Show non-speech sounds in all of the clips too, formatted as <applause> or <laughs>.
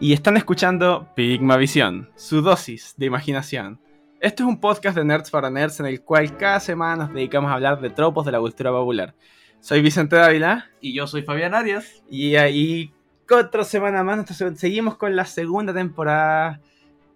y están escuchando Pigmavisión, su dosis de imaginación. Este es un podcast de Nerds para Nerds en el cual cada semana nos dedicamos a hablar de tropos de la cultura popular. Soy Vicente Dávila Y yo soy Fabián Arias. y ahí otra semana más seguimos con la segunda temporada.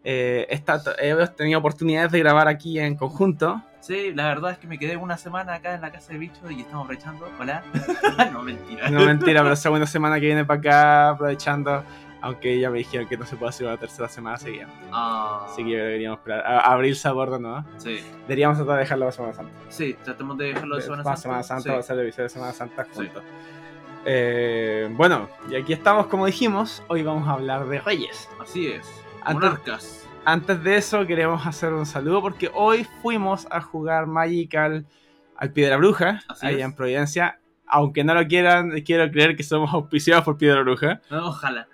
Eh, esta- hemos tenido oportunidades de grabar aquí en conjunto. Sí, la verdad es que me quedé una semana acá en la casa de bicho y estamos aprovechando. Hola. <laughs> <laughs> no, mentira. No mentira, pero segunda semana que viene para acá aprovechando. Aunque ya me dijeron que no se puede hacer una tercera semana seguida. Ah, Así que deberíamos esperar a, a abrir sabor de nuevo. sí, Deberíamos tratar de dejarlo para Semana Santa. sí, tratemos de dejarlo de Semana Santa. Semana Santa, Sí. va a ser el episodio de Semana Santa juntos. Eh, bueno, y aquí estamos, como dijimos. Hoy vamos a hablar de Reyes. Así es. Monarcas. Antes de eso, queremos hacer un saludo porque hoy fuimos a jugar Magic al, Piedra Bruja, Así es. en Providencia. Aunque no lo quieran, quiero creer que somos auspiciados por Piedra Bruja. No, ojalá.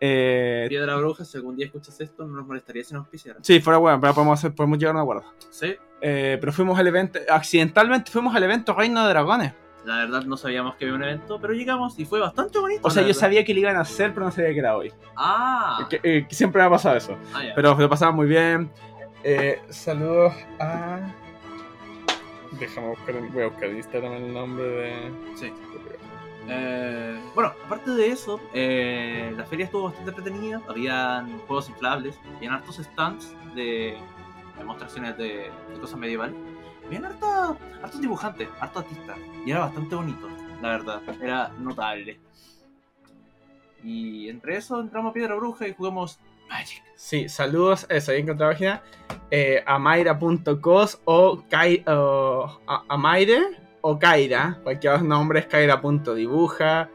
Eh, Piedra Bruja, si algún día escuchas esto, no nos molestaría si nos auspiciaran. sí, fuera bueno, pero podemos, hacer, podemos llegar a un acuerdo. Sí, Eh, pero fuimos al evento, accidentalmente fuimos al evento Reino de Dragones. la verdad no sabíamos que había un evento, pero llegamos y fue bastante bonito. O sea, yo verdad. sabía que lo iban a hacer, pero no sabía que era hoy. Ah, Que, eh, que siempre me ha pasado eso. ah, ya. Pero lo pasaba muy bien. Eh, saludos a. Déjame buscar, voy a buscar en Instagram el nombre de. Sí. Eh, bueno, aparte de eso, eh, la feria estuvo bastante entretenida. Habían juegos inflables, habían hartos stands de demostraciones de, cosas medievales. Habían harta- hartos dibujantes, hartos artistas. Y era bastante bonito, la verdad. Era notable. Y entre eso entramos a Piedra Bruja y jugamos Magic. Sí, saludos, eso, ahí encontré la página. Eh, amaira.cos o, Kai, a- Amaire o Kaira. Cualquiera de los nombres, Kaira.dibuja.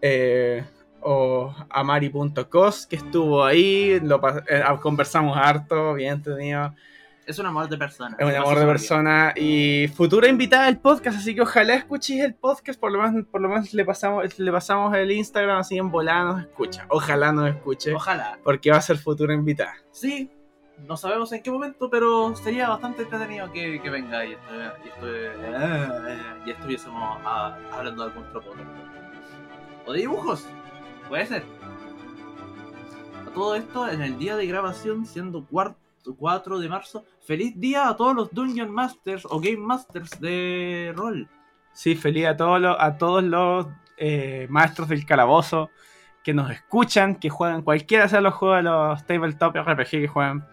Eh, o amari.cos que estuvo ahí. Lo, eh, conversamos harto, bien entretenido. Es un amor de persona. Es un amor de persona y futura invitada del podcast, así que ojalá escuches el podcast, por lo menos, por lo menos le pasamos, le pasamos el Instagram así en volada nos escucha. Ojalá nos escuche. Ojalá. porque va a ser futura invitada. Sí, no sabemos en qué momento, pero sería bastante entretenido que, que venga y, estu- y, y estuviésemos hablando de algún tropo. O de dibujos, puede ser. A todo esto, en el día de grabación, siendo cuarto, 4 de marzo, feliz día a todos los Dungeon Masters o Game Masters de rol. Sí, feliz a todos los, a todos los eh, maestros del calabozo que nos escuchan, que juegan cualquiera sea los juegos de los tabletop RPG que juegan,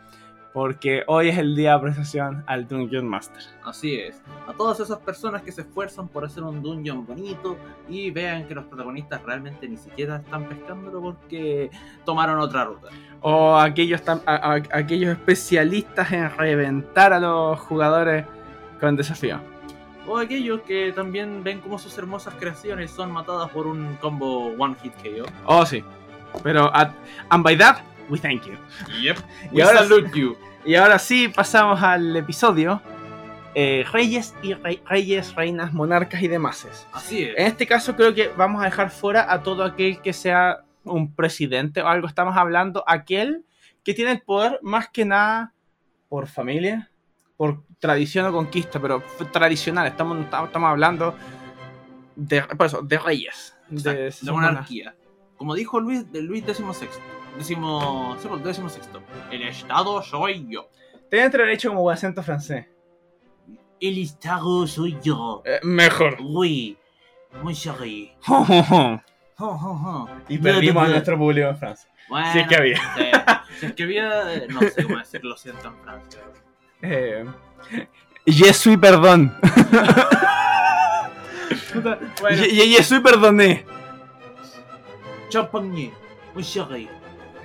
porque hoy es el día de apreciación al Dungeon Master. Así es. A todas esas personas que se esfuerzan por hacer un dungeon bonito y vean que los protagonistas realmente ni siquiera están pescándolo porque tomaron otra ruta. O aquellos, a- a- aquellos especialistas en reventar a los jugadores con desafío. O aquellos que también ven cómo sus hermosas creaciones son matadas por un combo One Hit KO. Oh, sí. Pero, at- and by that, we thank you. Yep. <laughs> Y We ahora- salute you. Y ahora sí, pasamos al episodio. eh, reyes y rey- reyes, reinas, monarcas y demás. Así es. En este caso creo que vamos a dejar fuera a todo aquel que sea un presidente o algo. Estamos hablando aquel que tiene el poder más que nada por familia, por tradición o conquista, pero tradicional. Estamos, estamos hablando de, por eso, de reyes. Exacto, De, monarquía. Como dijo Luis, de Luis XVI. Decimo, sí, pues, décimo sexto. El Estado soy yo. Tiene entre derecho como acento francés. El Estado soy yo. Eh, mejor. Oui. Muy chéri. <laughs> y perdimos a nuestro público en Francia. Bueno, Si es que había. sí. Si es que había, eh, no sé cómo decirlo, siento en Francia. Eh, je suis perdón. Bueno, Je, je- je suis perdoné. champagne, muy chéri.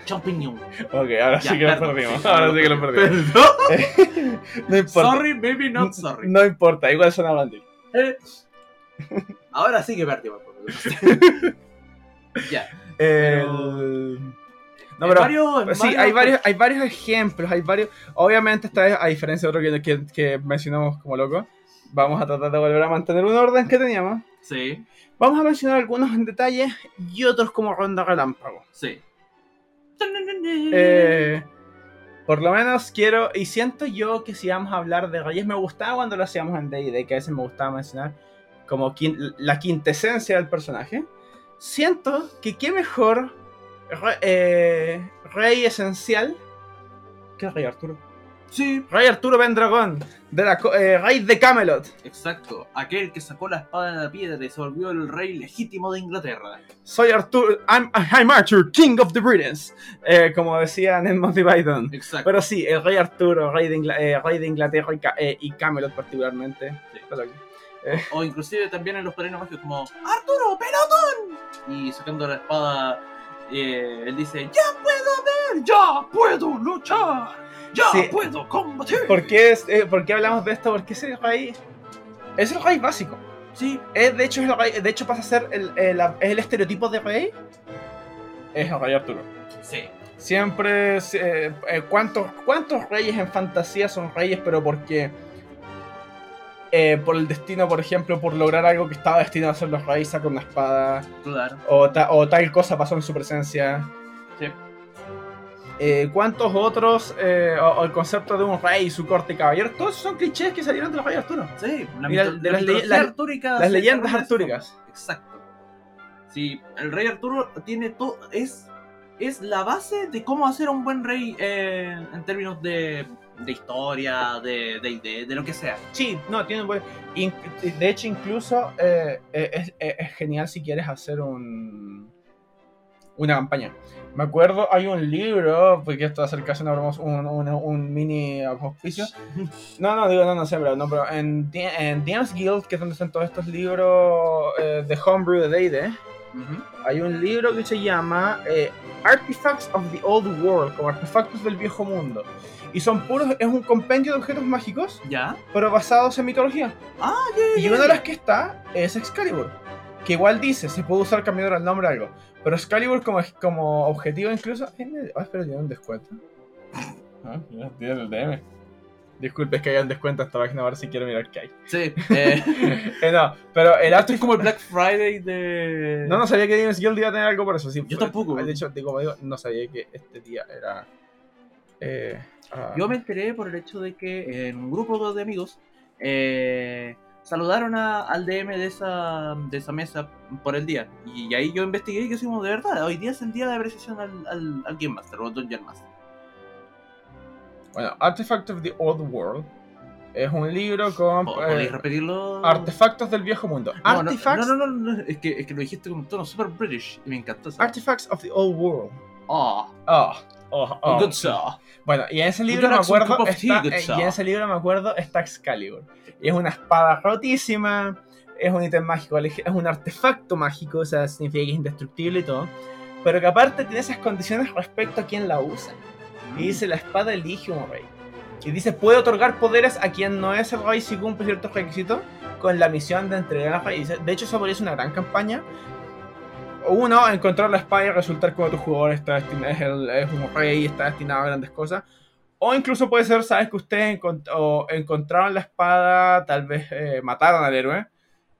Champiñón. Ok, ahora Ya, sí que lo perdón, perdimos. sí, ahora sí que lo perdimos. <laughs> no importa. Sorry, maybe not sorry. No importa, igual son Bandit. Eh, Ahora sí que perdimos. <laughs> ya. El... No, pero varios- sí, hay varios, hay varios ejemplos, hay varios. Obviamente, esta vez, a diferencia de otro que, que, que mencionamos como loco, vamos a tratar de volver a mantener un orden que teníamos. Sí, Vamos a mencionar algunos en detalle y otros como ronda relámpago. sí. Eh, por lo menos quiero, y siento yo que si vamos a hablar de reyes, me gustaba cuando lo hacíamos en D&D, que a veces me gustaba mencionar como la quintesencia del personaje. Siento que qué mejor eh, rey esencial. ¿Qué es Rey Arturo? Sí, Rey Arturo Pendragón, de la, eh, rey de Camelot. exacto. Aquel que sacó la espada de la piedra y se volvió el rey legítimo de Inglaterra. Soy Arturo, I'm, I'm Arthur, King of the Britons. Eh, como decían en Monty Python. Exacto. Pero sí, el rey Arturo, rey de, Ingla- eh, rey de Inglaterra y, eh, y Camelot particularmente. Sí. Pero- O inclusive también en los padrinos mágicos como ¡Arturo, pelotón! Y sacando la espada, eh, él dice ¡Ya puedo ver! ¡Ya puedo luchar! ¡Ya Sí. puedo combatir! ¿Por qué, es- eh, ¿Por qué hablamos de esto? Porque es el rey. Es el rey básico. Sí, Es, de, hecho, es el rey- de hecho, pasa a ser el, el- el estereotipo de rey. Es el rey Arturo. sí. Siempre. eh, eh, ¿cuántos, ¿Cuántos reyes en fantasía son reyes, pero porque. eh, por el destino, por ejemplo, por lograr algo que estaba destinado a ser los reyes, saca una espada. Claro. O, ta- o tal cosa pasó en su presencia. Eh, ¿Cuántos otros, eh, o, o el concepto de un rey, su corte caballero, todos son clichés que salieron de los reyes Arturo. Sí, la, Mira, de la las ley- mitología las- leyendas artúricas. Exacto. Sí, el rey Arturo tiene todo. Es, es la base de cómo hacer un buen rey eh, en términos de, de historia, de, de, de, de lo que sea. Sí, no, tiene un buen. De hecho, incluso eh, eh, es, es- es genial si quieres hacer un una campaña. Me acuerdo, hay un libro, porque esto va a una un, un, un mini auspicio. <laughs> No, no, digo, no, no sé, pero, no, pero en, en DM's Guild, que es donde están todos estos libros eh, de Homebrew de D&D, Ujú. hay un libro que se llama eh, Artifacts of the Old World, como artefactos del viejo mundo. Y son puros, es un compendio de objetos mágicos, ¿Ya? pero basados en mitología. Ah, ya, Y una de las que está es Excalibur. Que igual dice, se puede usar cambiando el nombre a algo. Pero Excalibur como, como objetivo incluso... Ah, espera, tiene un descuento. Ah, mira, tiene el DM. Disculpe, es que hay un descuento en esta página, a ver si quiero mirar qué hay. Sí. Eh, <laughs> Eh, no, pero el esto arte es como el Black Friday de. No, no sabía que Games Guild iba a tener algo por eso. Sí, Yo fue- tampoco. De hecho, digo, como digo, no sabía que este día era... Eh, ah, Yo me enteré por el hecho de que en un grupo de amigos eh, saludaron a- al DM de esa, de esa mesa por el día. Y ahí yo investigué y que decimos, de verdad, hoy día es el día de apreciación al, al, al Game Master o Dungeon Master. Bueno, Artifact of the Old World es un libro con... ¿Po- eh, ¿Podéis repetirlo? artefactos del viejo mundo. No, no, Artifacts, no, no, no, no, es, que, es que lo dijiste con un tono super British y me encantó. eso. Artifacts of the Old World. Ah, Oh, oh, oh. good sir. Bueno, y en ese libro me acuerdo está, tea, eh, y en ese libro me acuerdo está Excalibur. Y es una espada rotísima, es un ítem mágico, es un artefacto mágico, o sea, significa que es indestructible y todo. Pero que aparte tiene esas condiciones respecto a quién la usa. Y dice, la espada elige un rey. Y dice, puede otorgar poderes a quien no es el rey si cumple ciertos requisitos con la misión de entregar al rey. Y dice, De hecho, eso podría ser una gran campaña. Uno, encontrar la espada y resultar como tu jugador está es, el- es un rey y está destinado a grandes cosas. O incluso puede ser, sabes que ustedes encontraron la espada, tal vez eh, mataron al héroe.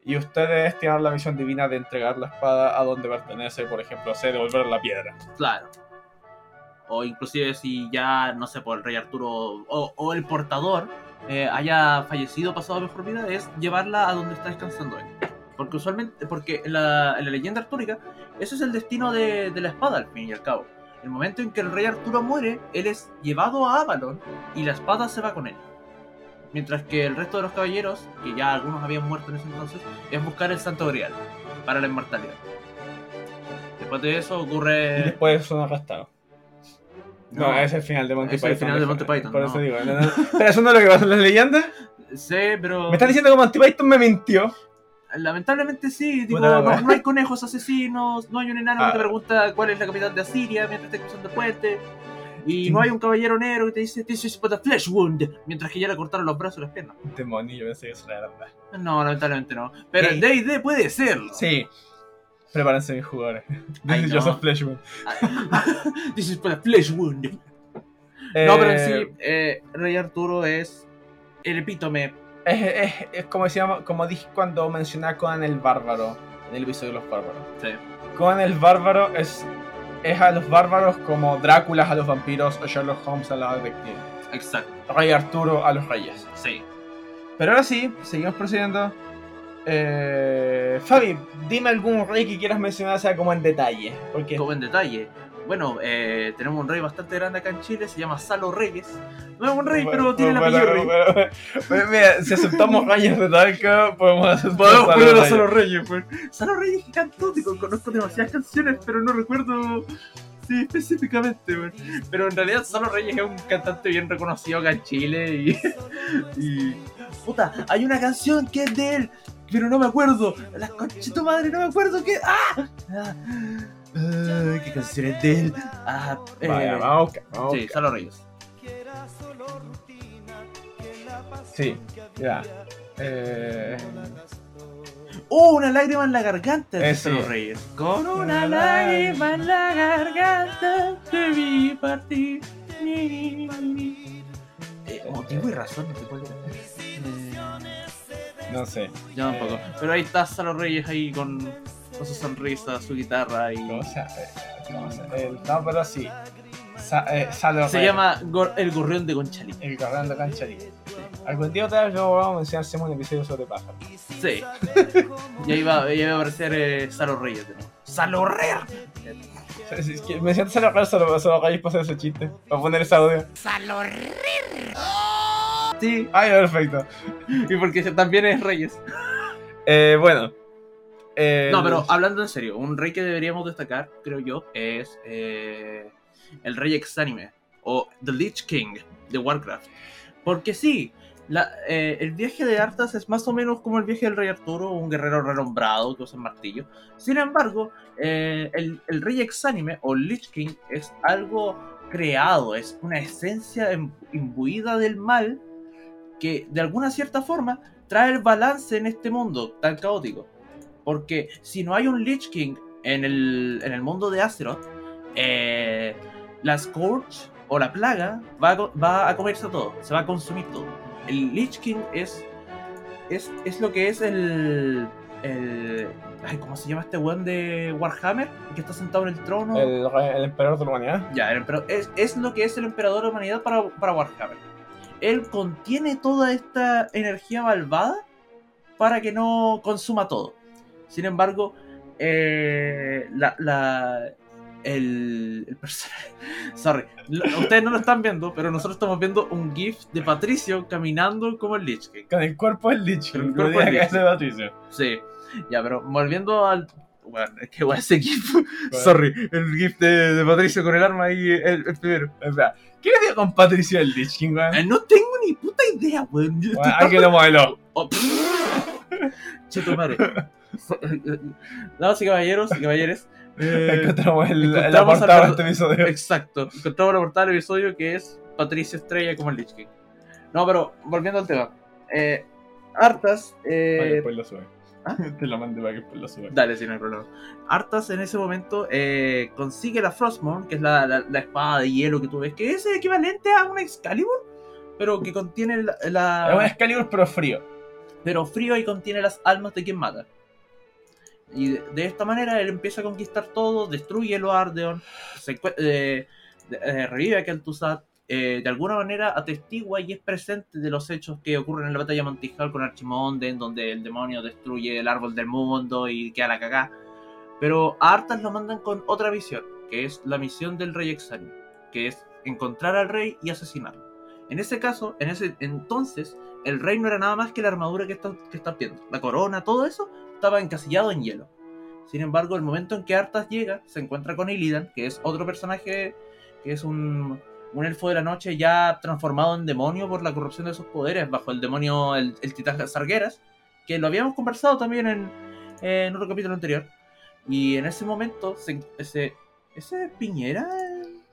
Y ustedes tienen la misión divina de entregar la espada a donde pertenece, por ejemplo, o devolver la piedra. Claro. O inclusive si ya, no sé, por el rey Arturo o, el portador eh, haya fallecido, pasado mejor vida, es llevarla a donde está descansando él. Porque usualmente, porque en la, en la leyenda artúrica, ese es el destino de, de la espada, al fin y al cabo. El momento en que el rey Arturo muere, él es llevado a Avalon y la espada se va con él. Mientras que el resto de los caballeros, que ya algunos habían muerto en ese entonces, es buscar el Santo Grial para la inmortalidad. Después de eso Y ocurre... después son arrestados. No, No. es el final de Monty Es el Python. final de Monty Python, Por no. eso digo. no. Pero eso no es lo que pasa en las leyendas. <laughs> Sí, pero... Me están diciendo que Monty Python me mintió. Lamentablemente sí, la no, hay conejos asesinos, no hay un enano Ah. que te pregunta cuál es la capital de Asiria mientras estás cruzando el puente, y no hay un caballero negro que te dice, this is but a flesh wound, mientras que ya le cortaron los brazos y las piernas. Demonio, yo pensé que eso era verdad. No, lamentablemente no. Pero en D&D puede serlo. Sí. Prepárense mis jugadores. <laughs> This is no. Joseph Fleshman. <laughs> this is but a flesh wound. No, pero en sí, eh, Rey Arturo es el epítome. Es, es, es como decíamos, como dije cuando mencioné a Conan el Bárbaro en el episodio de los bárbaros. Sí. Conan el Bárbaro es, es a los bárbaros como Drácula a los vampiros o Sherlock Holmes a los detectives. Exacto, Rey Arturo a los reyes. sí. Pero ahora sí, seguimos procediendo. Eh, Fabi, dime algún rey que quieras mencionar, o sea, como en detalle. Porque Como en detalle. Bueno, eh, tenemos un rey bastante grande acá en Chile, se llama Salo Reyes. No es un rey, pero Bueno, tiene el bueno, apellido rey. Mira, si aceptamos reyes de Talca, podemos Podemos Salo a Reyes. Salo Reyes, pues. Salo Reyes que conozco demasiadas canciones, pero no recuerdo sí, específicamente, weón. Pero en realidad Salo Reyes es un cantante bien reconocido acá en Chile y. <laughs> y- Puta, hay una canción que es de él, pero no me acuerdo. La concha de tu madre, no me acuerdo qué. ¡Ah! ah, ah, ¿Qué canción es de él? Ah, eh, Vaya, vamos Sí. Salo Reyes. Sí, ya. Eh, ¡Oh, una lágrima en la garganta! de Eh, Salo sí. Reyes. Con una Una lágrima en la garganta te vi partir. Ni, ni, ni, ni. Eh, oh, tengo razón, no te puedo creer. Eh, no sé. yo tampoco. Pero ahí está Salo Reyes ahí con, con su sonrisa, su guitarra y. ¿Cómo se llama? ¿Cómo se llama? El- No, pero sí. Sa, eh, Salo Se llama Gor- El Gorrión de Conchalí. El Corrán de Cancharí. Algún día otra vez vamos a mencionar, hacemos un episodio sobre pájaros. Sí. y ahí va, ahí va a aparecer eh, Salo Reyes de nuevo. ¡Salo Reyes! Es que Me siento Salo Reyes solo, solo Reyes para hacer ese chiste. Para poner ese audio. Sí, Ay, perfecto. y porque también es Reyes. Eh, bueno. Eh, No, pero hablando en serio, un rey que deberíamos destacar, creo yo, es eh, el rey exánime o The Lich King de Warcraft. Porque sí, la- eh, el viaje de Arthas es más o menos como el viaje del rey Arturo, un guerrero renombrado que usa martillo. Sin embargo, eh, el, el rey exánime o Lich King es algo creado, es una esencia im- imbuida del mal que de alguna cierta forma trae el balance en este mundo tan caótico. Porque si no hay un Lich King en el, en el mundo de Azeroth, eh, la Scourge o la plaga va a, va a comerse todo, se va a consumir todo. El Lich King es, es, es lo que es el, el... Ay, ¿Cómo se llama este weón de Warhammer? Que está sentado en el trono. El, el emperador de la humanidad. Ya, el emperador- es, es lo que es el emperador de la humanidad para, para Warhammer. Él contiene toda esta energía malvada para que no consuma todo. Sin embargo, eh, la, la- el, el personaje... <laughs> Sorry, lo- ustedes no lo están viendo, pero nosotros estamos viendo un GIF de Patricio caminando como el Lich King. Con el cuerpo del Lich Con el King. cuerpo del Lich que hace Patricio. Sí, ya, pero volviendo al... Bueno, es que <laughs> bueno, ese GIF... Sorry, el GIF de, de Patricio con el arma ahí, el, el primero. Espera, ¿qué le dio con Patricio el Lich King, weón? Eh, no tengo ni puta idea, weón. Bueno, estoy alguien lo modeló. Oh, <laughs> Cheto madre. <laughs> Damas y caballeros y caballeres. eh, Encontramos el, la portada de este episodio. exacto. Encontramos la portada del episodio que es Patricia Estrella como el Lich King. No, pero volviendo al tema. Eh, Artas. <laughs> Para que Eh, después lo sube. ¿Ah? Te lo mandé para que después lo sube. dale, si no hay problema. Artas en ese momento eh, consigue la Frostmourne, que es la, la- la espada de hielo que tú ves, que es equivalente a una Excalibur, pero que contiene la- la... Es un Excalibur pero frío. pero frío y contiene las almas de quien mata. Y de, esta manera él empieza a conquistar todo, destruye los Ardeon, se eh, eh, revive a Kel'Thuzad, eh, de alguna manera atestigua y es presente de los hechos que ocurren en la batalla Montijal con Archimonde, en donde el demonio destruye el árbol del mundo y queda la cagá. Pero a Arthas lo mandan con otra visión, que es la misión del rey Exánime, que es encontrar al rey y asesinarlo. En ese caso, en ese entonces, el rey no era nada más que la armadura que estás que estás viendo. La corona, todo eso, estaba encasillado en hielo. Sin embargo, el momento en que Arthas llega, se encuentra con Illidan, que es otro personaje que es un, un elfo de la noche ya transformado en demonio por la corrupción de sus poderes, bajo el demonio, el, el titán Sargueras, que lo habíamos conversado también en, en otro capítulo anterior. Y en ese momento, se- ese, ese Piñera,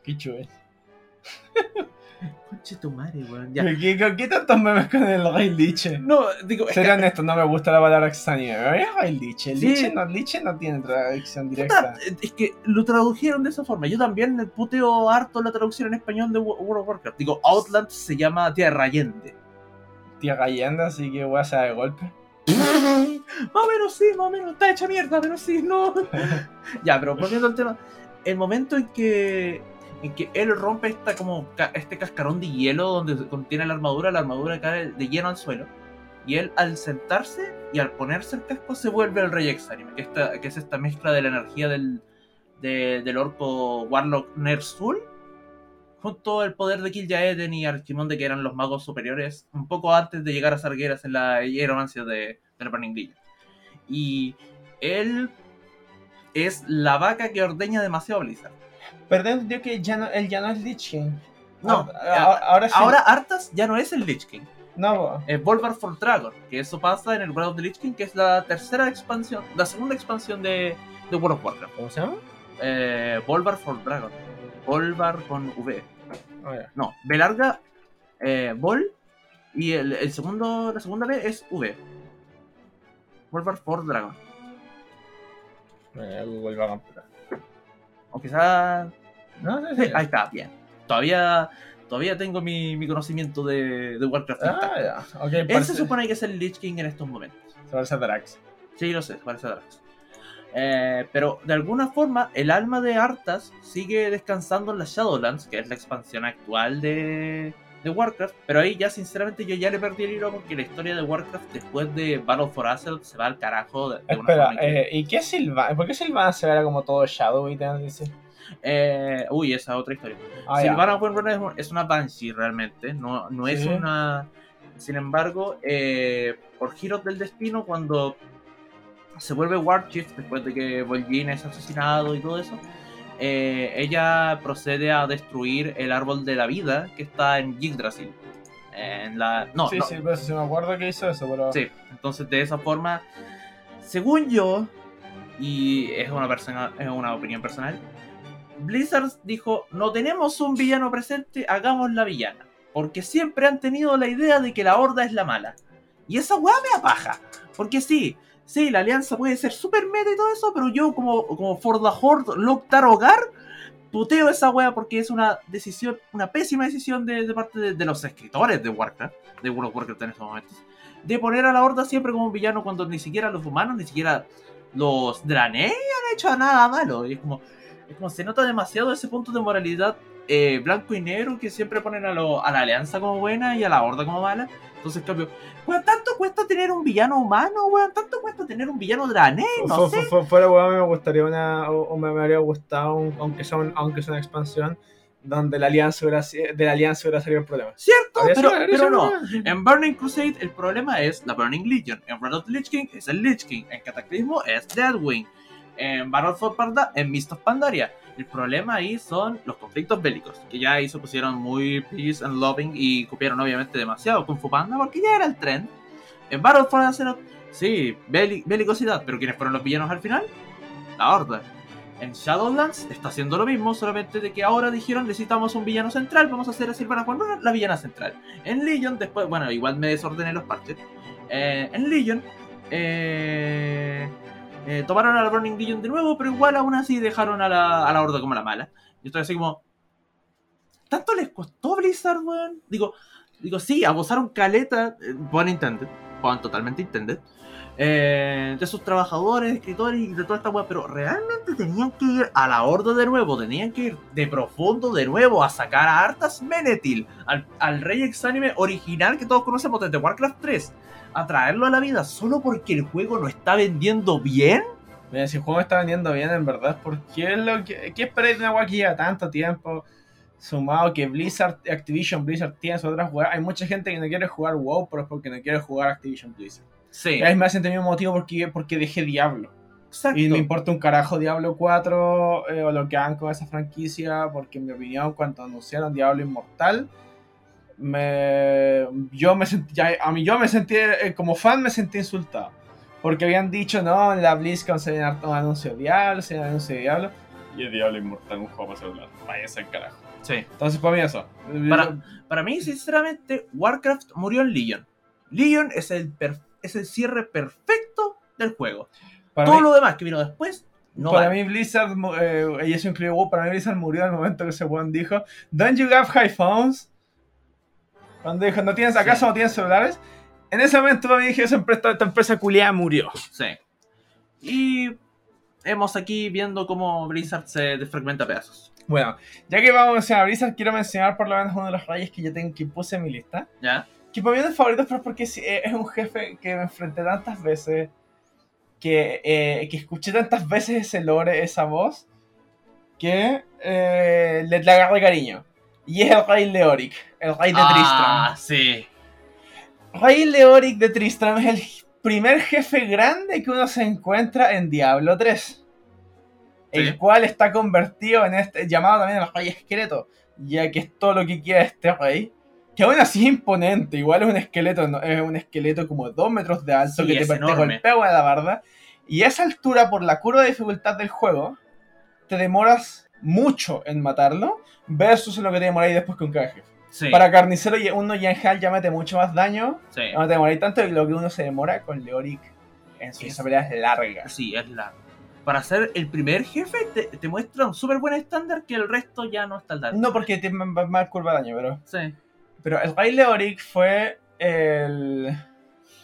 Qué chulo. <laughs> conche tu madre, weón. Ya. ¿Qué, qué, qué tantos memes con el Rey Liche? No, digo, es que- no me gusta la palabra exánime. pero Es Rey Liche. Sí. Liche no, Liche no tiene traducción directa. Puta, es que lo tradujeron de esa forma. Yo también puteo harto la traducción en español de Wo- World of Warcraft. Digo, Outland se llama Tierra Allende. Tía Gallenda, así que voy a hacer de golpe. <laughs> Más o menos sí, más o menos. Está hecha mierda, pero sí, no. <laughs> ya, pero volviendo al tema. El momento en que, en que él rompe esta, como, este cascarón de hielo donde contiene la armadura, la armadura cae de lleno al suelo. Y él al sentarse y al ponerse el casco se vuelve el rey exánime, que, esta, que es esta mezcla de la energía del, de- del orco Warlock Ner'zhul, junto al poder de Kil'jaeden y Archimonde, que eran los magos superiores, un poco antes de llegar a Sargeras en la hieromancia de, de la Burning. Y él es la vaca que ordeña demasiado Blizzard. Pero tengo entendido que ya no, él ya no es Lich King. No, Ah, ahora, ahora sí. Ahora Arthas ya no es el Lich King, No, es Volvar for Dragon, que eso pasa en el World of the Lich King, que es la tercera expansión, la segunda expansión de, de World of Warcraft. ¿cómo se llama? Eh, Volvar for Dragon. Volvar con V. Ya. No, B larga, eh, Vol, y el, el segundo, la segunda B es V. Volvar for Dragon. Eh, Google va a computar. O quizá... No, sí, Sí, sí. <laughs> ahí está, bien. Todavía, todavía tengo mi, mi conocimiento de, de Warcraft. Ah, ya. Ok, Él parece, se supone que es el Lich King en estos momentos. se parece a Drax. Sí, lo sé, parece Drax. Eh, pero de alguna forma, el alma de Arthas sigue descansando en las Shadowlands, que es la expansión actual de, de Warcraft. Pero ahí ya, sinceramente, yo ya le perdí el hilo porque la historia de Warcraft después de Battle for Azeroth se va al carajo de, de una Espera, forma eh, ¿y qué es Silvan? ¿Por qué Silvan se ve como todo Shadow y tal? Dice? Eh, uy, esa es otra historia. Ah. Silvana Windrunner es un- es una Banshee realmente, no, no es Sí. una... Sin embargo, eh, por giros del destino, cuando se vuelve Warchief, después de que Vol'jin es asesinado y todo eso, eh, ella procede a destruir el árbol de la vida que está en Yggdrasil. En la... No, sí, no, sí, pero sí me acuerdo que hizo eso, pero... Sí, entonces de esa forma, según yo, y es una, persona, es una opinión personal, Blizzard dijo, no tenemos un villano presente, hagamos la villana. Porque siempre han tenido la idea de que la horda es la mala. Y esa weá me apaja. Porque sí, sí, la alianza puede ser super meta y todo eso, pero yo como, como For the Horde Loktar Hogar, puteo esa weá porque es una decisión, una pésima decisión de, parte de, de los escritores de Warcraft, de World of Warcraft en estos momentos de poner a la Horda siempre como un villano cuando ni siquiera los humanos, ni siquiera los Draenei han hecho nada malo. Y es como, es como se nota demasiado ese punto de moralidad eh, blanco y negro que siempre ponen a, lo- a la Alianza como buena y a la Horda como mala. Entonces, en cambio, weón, ¿tanto cuesta tener un villano humano, weón? ¿Tanto cuesta tener un villano Draenei? No sé. fu- fu- Fuera weón, me gustaría una. O, o me, habría gustado, un- aunque, sea un- aunque sea una expansión, donde la alianza hubiera, de la alianza hubiera salido el problema. ¿Cierto? Pero, sido- pero no. En Burning Crusade el problema es la Burning Legion. En Wrath of the Lich King es el Lich King. En Cataclismo es Deadwing. En Battle for Panda, en Mist of Pandaria. El problema ahí son los conflictos bélicos, que ya ahí se pusieron muy peace and loving y copiaron obviamente demasiado Kung Fu Panda porque ya era el trend. En Battle for Azeroth, sí, beli- belicosidad, pero ¿quiénes fueron los villanos al final? La Horda. En Shadowlands está haciendo lo mismo, solamente de que ahora dijeron necesitamos un villano central, vamos a hacer a Silvana Juan la villana central. En Legion, después, bueno, igual me desordené los parches. Eh, en Legion, eh, eh, tomaron a la Burning Legion de nuevo, pero igual aún así dejaron a la, a la Horda como la mala. Yo estoy así como. ¿Tanto les costó Blizzard, weón? Digo, digo, sí, abusaron caleta, eh, pun intended, pun totalmente intended, eh, de sus trabajadores, escritores y de toda esta weá, pero realmente tenían que ir a la Horda de nuevo, tenían que ir de profundo de nuevo a sacar a Arthas Menethil, al, al rey exánime original que todos conocemos desde Warcraft 3, a traerlo a la vida solo porque el juego no está vendiendo bien. Mira, si el juego está vendiendo bien, en verdad, ¿por qué, lo que, qué esperáis de una weá que tanto tiempo? Sumado que Blizzard, Activision Blizzard tiene otras weas. Hay mucha gente que no quiere jugar WoW, pero es porque no quiere jugar Activision Blizzard. Sí, Y a mí me hacen el mismo motivo porque, porque dejé Diablo. exacto. Y me importa un carajo Diablo 4 eh, o lo que hagan con esa franquicia, porque en mi opinión, cuando anunciaron Diablo Inmortal, me, yo me sentí, ya- a mí yo me sentí, eh, como fan me sentí insultado. Porque habían dicho, no, en la BlizzCon se viene un anuncio de Diablo, se viene un anuncio de Diablo. Y es Diablo Inmortal, un juego para celular. Váyase al carajo. Sí. Entonces, para mí eso. Para- Para mí, sinceramente, Warcraft murió en Legion. Legion es el, per- es el cierre perfecto del juego. para Todo mí- lo demás que vino después, no para vale. mí Blizzard, eh, y eso incluye WoW, para mí Blizzard murió el momento que ese weón dijo, Don't you have high phones? Cuando dijo, ¿no tienes, ¿acaso Sí. no tienes celulares? En ese momento para mí dije, esa empresa, esta empresa culiada murió. Sí. Y hemos aquí viendo cómo Blizzard se desfragmenta a pedazos. Bueno, ya que vamos a mencionar a Blizzard, quiero mencionar por lo menos uno de los reyes que yo tengo que puse en mi lista. ¿Ya? Que para mí es de favoritos, pero es porque sí, eh, es un jefe que me enfrenté tantas veces, que, eh, que escuché tantas veces ese lore, esa voz, que eh, le, le agarre cariño. Y es el rey Leoric, el rey de Ah, sí. Tristram. Rey Leoric de Tristram es el primer jefe grande que uno se encuentra en Diablo 3. El Sí. cual está convertido en este, llamado también el rey esqueleto, ya que es todo lo que de este rey. Que aún así es imponente, igual es un esqueleto, no- es un esqueleto como 2 metros de alto Sí, que te, es te golpea la barda. Y a esa altura, por la curva de dificultad del juego, te demoras mucho en matarlo, versus en lo que te demoráis después con cada jefe. Sí. Para carnicero, y- uno ya en general ya mete mucho más daño, sí. no te demoráis tanto, y lo que uno se demora con Leoric en sus Es- peleas largas. Sí, es largo. Para ser el primer jefe, te, te muestra un súper buen estándar que el resto ya no está al dar. No porque tiene más, más curva de daño, pero. Sí. Pero el rey Leoric fue el.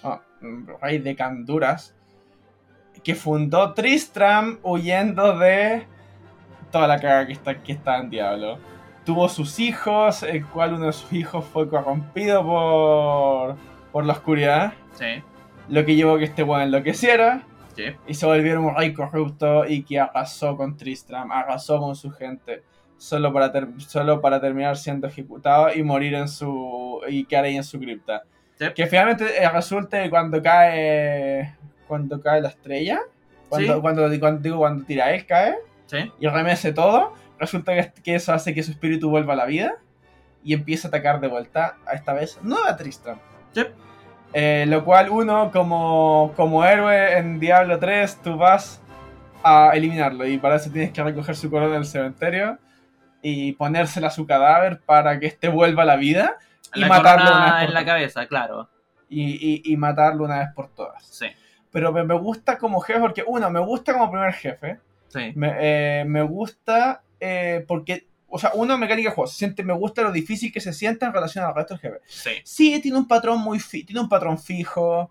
ah, rey de Canduras. Que fundó Tristram huyendo de toda la caga que está, que está en Diablo. Tuvo sus hijos, el cual uno de sus hijos fue corrompido por, por la oscuridad. Sí. Lo que llevó a que este weón enloqueciera. Sí. Y se volvieron un rey corrupto y que arrasó con Tristram, arrasó con su gente. Solo para, ter- solo para terminar siendo ejecutado y morir en su. y quedar ahí en su cripta. Sí. Que finalmente eh, resulta que cuando cae. cuando cae la estrella. Cuando, Sí. cuando, cuando, digo, cuando tira él cae Sí. y remece todo. Resulta que, eso hace que su espíritu vuelva a la vida. Y empieza a atacar de vuelta, a esta vez, no a Tristram. Eh, lo cual uno como, como héroe en Diablo 3 tú vas a eliminarlo y para eso tienes que recoger su corona del cementerio y ponérsela a su cadáver para que éste vuelva a la vida y La matarlo una vez por en la todas. cabeza, claro. y, y- y matarlo una vez por todas. Sí. Pero me, me gusta como jefe porque uno, me gusta como primer jefe. Sí. Me, eh, me gusta eh, porque, o sea, uno mecánica de juego, se siente, me gusta lo difícil que se siente en relación al resto del jefe. Sí. Sí, tiene un patrón muy fi- tiene un patrón fijo,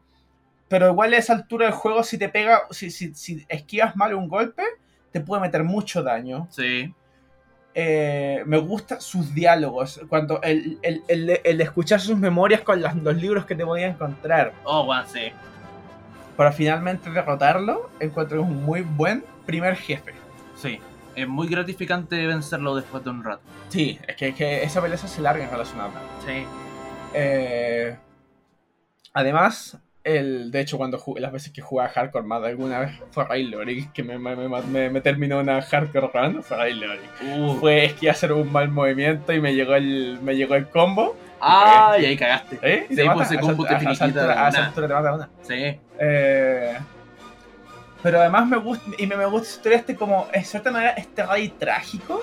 pero igual a esa altura del juego, si te pega, si, si, si esquivas mal un golpe, te puede meter mucho daño. Sí. Eh, me gustan sus diálogos, cuando el, el, el- el escuchar sus memorias con las- los libros que te podía encontrar Oh, bueno, sí. para finalmente derrotarlo, encuentro un muy buen primer jefe. Sí. Es muy gratificante vencerlo después de un rato. Sí, es que, que esa pelea se larga en relación a Sí. Eh, además, el, de hecho, cuando jugué- las veces que jugué a Hardcore más de alguna vez fue Ray Lorick que me, me, me- me- me terminó una Hardcore Run, fue Ray Lorick. Uh. Fue es que iba a hacer un mal movimiento y me llegó el, me llegó el combo. Ah, y ahí cagaste. ¿eh? Sí, pues ese combo te a finiquita A esa una. altura te mata de una. Sí. Eh, pero además me gusta, y me, me gusta esta historia este como, en cierta manera, este rey trágico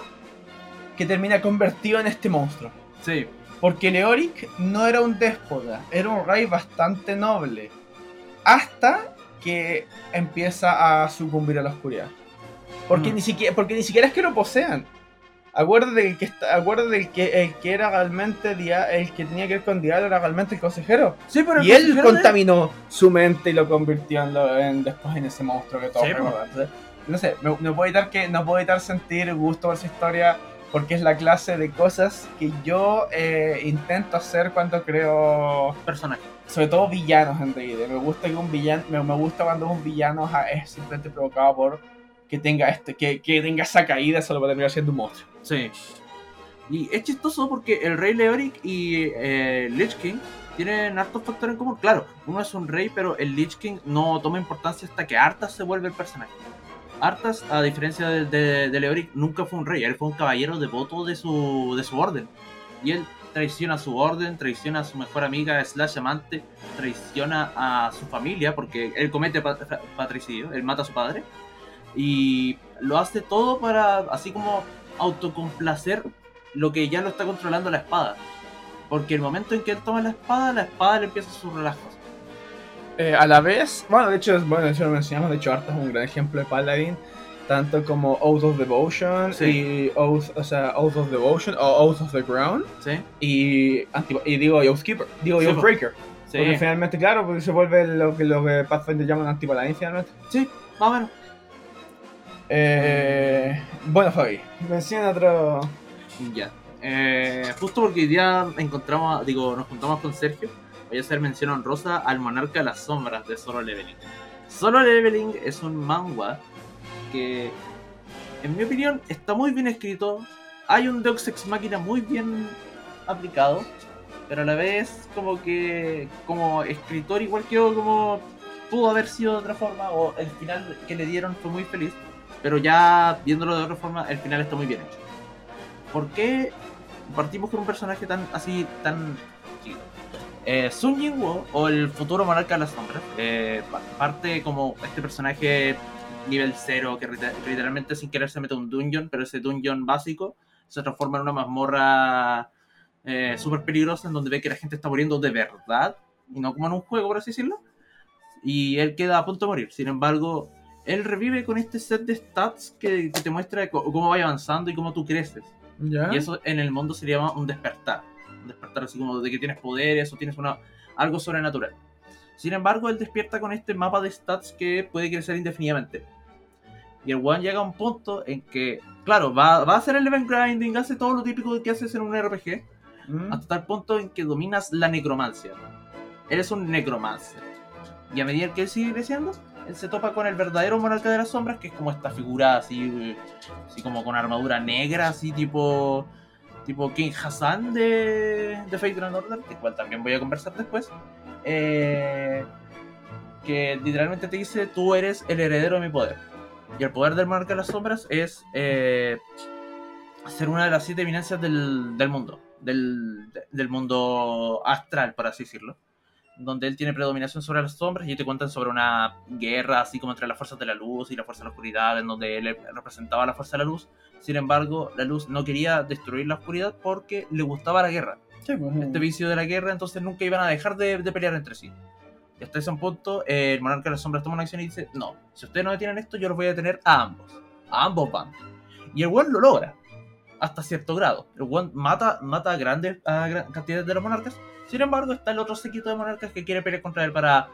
que termina convertido en este monstruo. Sí. Porque Leoric no era un déspota, era un rey bastante noble. Hasta que empieza a sucumbir a la oscuridad. Porque, Mm. ni, siquiera, porque ni siquiera es que lo posean. Acuérdate del que, acuérdate del que el que era realmente dia- el que tenía que ver con Diablo era realmente el consejero. Sí, pero el Y él consejero de- contaminó su mente y lo convirtió en, lo- en- después en ese monstruo que todos Sí. Entonces, no sé, no, no puedo evitar que no puedo evitar sentir gusto por esa historia porque es la clase de cosas que yo eh, intento hacer cuando creo personaje. sobre todo villanos en D&D. Me gusta que un villano, me, me gusta cuando un villano es simplemente provocado por que tenga este, que, que tenga esa caída solo para terminar siendo un monstruo. Sí. Y es chistoso porque el rey Leoric y eh, Lich King tienen hartos factores en común. Claro, uno es un rey, pero el Lich King no toma importancia hasta que Arthas se vuelve el personaje. Arthas, a diferencia de, de, Leoric, nunca fue un rey, él fue un caballero devoto de su, de su orden. Y él traiciona su orden, traiciona a su mejor amiga slash amante, traiciona a su familia porque él comete pat- patricidio, él mata a su padre. Y lo hace todo para, así como autocomplacer lo que ya lo está controlando la espada. Porque el momento en que él toma la espada, la espada le empieza sus relajos. Eh, a la vez, bueno, de hecho, bueno, hecho lo mencionamos, de hecho Arthas es un gran ejemplo de Paladin, tanto como Oath of Devotion Sí. y Oath, o sea, Oath of Devotion o Oath of the Ground ¿Sí? y, y digo Oathkeeper, digo Sí, Oathbreaker. Sí. Porque finalmente, claro, porque se vuelve lo que los que Pathfinder llaman anti-Paladin finalmente. Sí, más o menos. Eh, bueno, Fabi, menciona otro... Ya. Eh, justo porque día encontramos, digo, nos juntamos con Sergio, voy a hacer mención honrosa al Monarca de las Sombras de Solo Leveling. Solo Leveling es un manga que en mi opinión, está muy bien escrito. Hay un Deus Ex Máquina muy bien aplicado, pero a la vez como que como escritor igual que yo, como pudo haber sido de otra forma, o el final que le dieron fue muy feliz, pero ya viéndolo de otra forma, el final está muy bien hecho. ¿Por qué partimos con un personaje tan así, tan? Eh, Sun Jinwoo, o el futuro monarca de las sombras, eh, pa- parte como este personaje nivel 0 que liter- literalmente sin querer se mete a un dungeon, pero ese dungeon básico se transforma en una mazmorra eh, súper peligrosa en donde ve que la gente está muriendo de verdad y no como en un juego, por así decirlo. Y él queda a punto de morir. Sin embargo, él revive con este set de stats que, que te muestra cómo va avanzando y cómo tú creces. ¿Ya? Y eso en el mundo se llama un despertar. Despertar así como de que tienes poderes o tienes una, algo sobrenatural. Sin embargo, él despierta con este mapa de stats que puede crecer indefinidamente. Y el one llega a un punto en que, claro, va, va a hacer el event grinding, hace todo lo típico que haces en un RPG, ¿Mm? hasta tal punto en que dominas la necromancia. Eres un necromancer. Y a medida que él sigue creciendo, él se topa con el verdadero monarca de las sombras, que es como esta figura así, eh, así como con armadura negra, así tipo tipo King Hassan de, de Fate Grand Order, del cual también voy a conversar después. eh, que literalmente te dice, tú eres el heredero de mi poder. Y el poder del monarca de las sombras es eh, ser una de las siete eminencias del, del mundo, del, del mundo astral, por así decirlo. Donde él tiene predominación sobre las sombras y te cuentan sobre una guerra así como entre las fuerzas de la luz y la fuerza de la oscuridad, en donde él representaba la fuerza de la luz. Sin embargo, la luz no quería destruir la oscuridad porque le gustaba la guerra Sí, pues, este vicio de la guerra, entonces nunca iban a dejar de, de pelear entre sí. Y hasta ese punto, eh, el monarca de las sombras toma una acción y dice, no, si ustedes no detienen esto, yo los voy a detener a ambos. A ambos bandos. Y el one lo logra, hasta cierto grado. El one mata, mata a grandes a gran- cantidades de los monarcas. Sin embargo, está el otro séquito de monarcas que quiere pelear contra él para,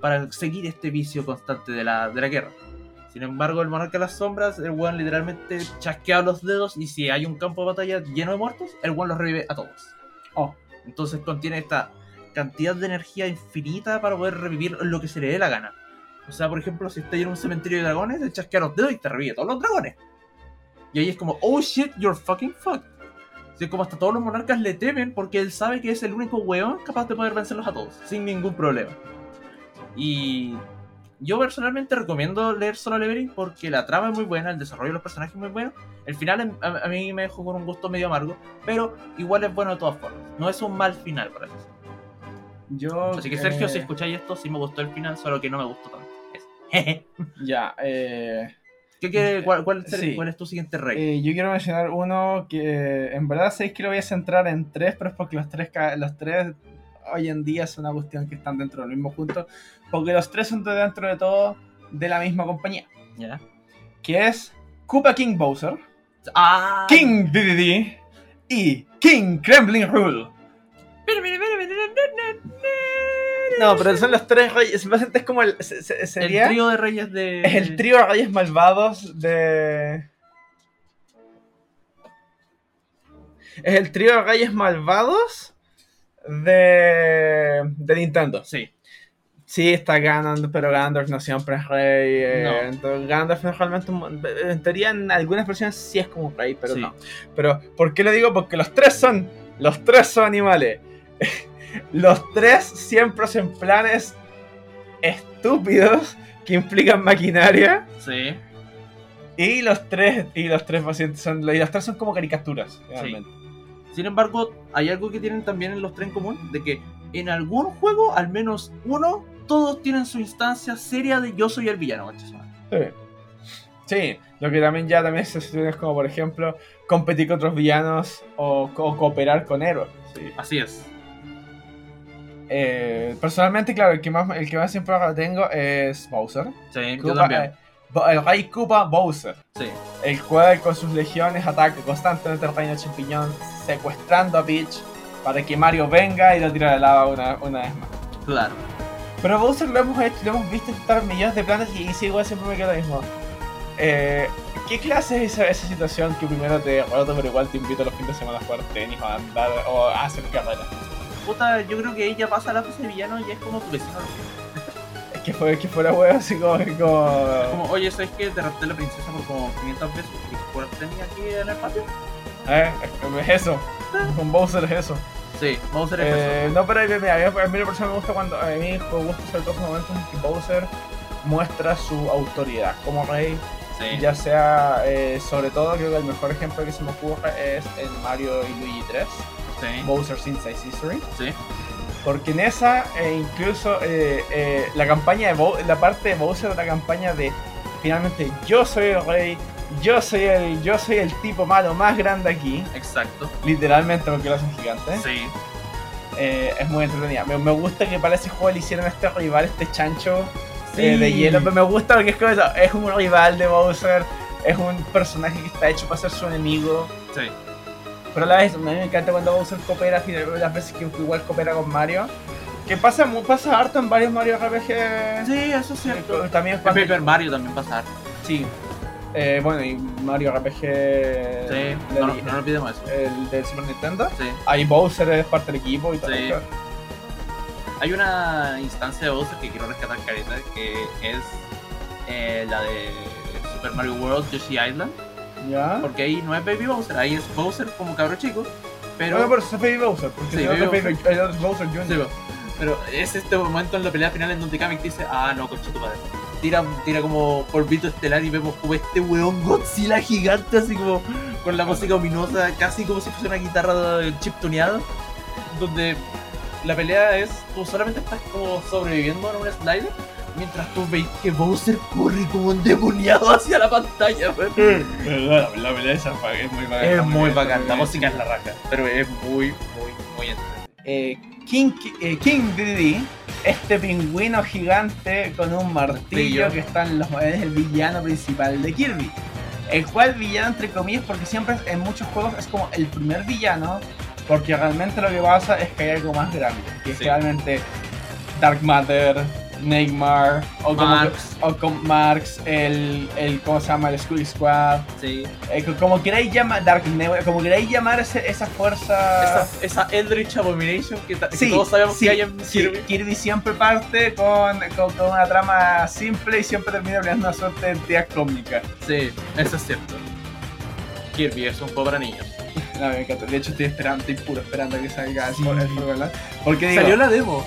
para seguir este vicio constante de la, de la guerra. Sin embargo, el monarca de las sombras, el one literalmente chasquea los dedos y si hay un campo de batalla lleno de muertos, el one los revive a todos. Oh. Entonces contiene esta cantidad de energía infinita para poder revivir lo que se le dé la gana. O sea, por ejemplo, si estás en un cementerio de dragones, te chasquea los dedos y te revive todos los dragones. Y ahí es como, oh shit, you're fucking fucked. Así como hasta todos los monarcas le temen porque él sabe que es el único weón capaz de poder vencerlos a todos, sin ningún problema. Y yo personalmente recomiendo leer Solo Leveling porque la trama es muy buena, el desarrollo de los personajes es muy bueno. El final em- a, mí me dejó con un gusto medio amargo, pero igual es bueno de todas formas. No es un mal final para eso. Yo, Así que Sergio, eh, si escucháis esto, sí me gustó el final, solo que no me gustó tanto. <laughs> Ya, eh, ¿Qué quiere, cuál, cuál, Sí. cuál es tu siguiente rey? eh, yo quiero mencionar uno que en verdad sabéis que lo voy a centrar en tres, pero es porque los tres, los tres hoy en día es una cuestión que están dentro del mismo punto, porque los tres son de dentro de todo de la misma compañía, ¿Ya? que es Koopa King Bowser, ¡Ah! King DDD y King Kremlin Rule. No, pero son los tres reyes. Básicamente es como el. se- se- El sería. trío de reyes de. es el trío de reyes malvados de. Es el trío de reyes malvados de. de Nintendo. Sí. Sí, está Ganondorf, pero Ganondorf no siempre es rey. eh, No. entonces Ganondorf es realmente un- En teoría, en algunas versiones sí es como un rey, pero Sí. no. Pero, ¿por qué lo digo? Porque los tres son. Los tres son animales. Los tres siempre hacen planes estúpidos que implican maquinaria. Sí. Y los tres. Y los tres pacientes son. Y los tres son como caricaturas, realmente. Sin embargo, hay algo que tienen también en los tres en común, de que en algún juego, al menos uno, todos tienen su instancia seria de yo soy el villano. Sí. Sí, lo que también ya también se situaciones como por ejemplo competir con otros villanos o, co- cooperar con héroes. Sí. Así es. Eh, personalmente, claro, el que más el que más siempre tengo es Bowser. Sí, yo Koopa, también. eh, el rey Koopa Bowser. Sí. El cual con sus legiones ataca constantemente al reino champiñón, secuestrando a Peach para que Mario venga y lo tire a la lava una, una vez más. Claro. Pero Bowser lo hemos, hecho, lo hemos visto intentar millones de planes y, y sí, igual siempre me queda lo mismo. Eh, ¿Qué clase es esa, esa situación que primero te roto pero igual te invito los fines de semana a jugar tenis o a andar o a hacer carrera? Puta, yo creo que ella pasa la fase de villano y es como tu vecino. Es que fue que fuera wea así como... como... Como, oye, ¿sabes qué? Te rapté la princesa por como 500 veces. Y ¿Recuerdas que tenía aquí en el patio? Eh, es eso. Con Bowser es eso. Sí, Bowser es Eh, no, pero mira, a mí, a mí la persona me gusta cuando. A mí me gusta sobre todo los momentos en que Bowser muestra su autoridad como rey. eso. Sí. Ya sea, eh, sobre todo, creo que el mejor ejemplo que se me ocurre es en Mario y Luigi 3, Sí. Bowser's Inside History. Sí. Porque en esa, eh, incluso eh, eh, la campaña de Bow- la parte de Bowser, la campaña de finalmente yo soy el rey, yo soy el, yo soy el tipo malo más grande aquí, Exacto. literalmente porque lo hacen gigante. Sí. Eh, es muy entretenida. Me, me gusta que para ese juego le hicieron a este rival, este chancho Sí. eh, de hielo. Pero me gusta porque es como eso, es un rival de Bowser, es un personaje que está hecho para ser su enemigo. Sí. Pero a la vez, a mí me encanta cuando Bowser coopera, final- las veces que igual coopera con Mario. Que pasa, pasa harto en varios Mario RPG. Sí, eso es cierto. También En cuando- Paper Mario también pasa harto. Sí. Eh, bueno, y Mario RPG. Sí, no, no, no olvidemos eso. el del Super Nintendo. Sí. Ahí Bowser es parte del equipo y todo. Sí. Hay una instancia de Bowser que quiero rescatar, carita, que es eh, la de Super Mario World Yoshi Island. ¿Ya? Porque ahí no es Baby Bowser, ahí es Bowser como cabro chico. Pero, Pero, pero eso es Baby Bowser, porque Sí, Baby Baby- Bowser Jr. pero es este momento en la pelea final en donde Kamek dice, ah, no, concha tu padre. Tira, tira como polvito estelar y vemos como este weón Godzilla gigante, así como con la música ominosa, casi como si fuese una guitarra de chip tuneado. Donde la pelea es, tú solamente estás como sobreviviendo en un slider, mientras tú veis que Bowser corre como endemoniado hacia la pantalla, weón. La, la pelea de es muy bacán. Es muy bacán, la música es la raja, pero es muy, muy, muy entretenida. Eh, King, eh, King Dedede, este pingüino gigante con un martillo Martillo. que está en los es el villano principal de Kirby. El cual villano entre comillas porque siempre en muchos juegos es como el primer villano porque realmente lo que pasa es que hay algo más grande, que es Sí. realmente Dark Matter, Neymar o como, Marx. o con Marx, el, el ¿cómo se llama? El Skull Squad, Sí. eh, co- como queráis llamar Dark Nebula, como queráis llamar ese- esa fuerza esa, esa Eldritch Abomination que, Sí, todos sabemos sí, que hay en sí, Kirby. Kirby siempre parte con, con, con una trama simple y siempre termina creando una suerte de entidad cómica. Sí, eso es cierto. Kirby es un para niños. <laughs> No, me encanta. De hecho, estoy esperando, estoy puro esperando a que salga el juego, ¿verdad? Porque digo, Salió la demo.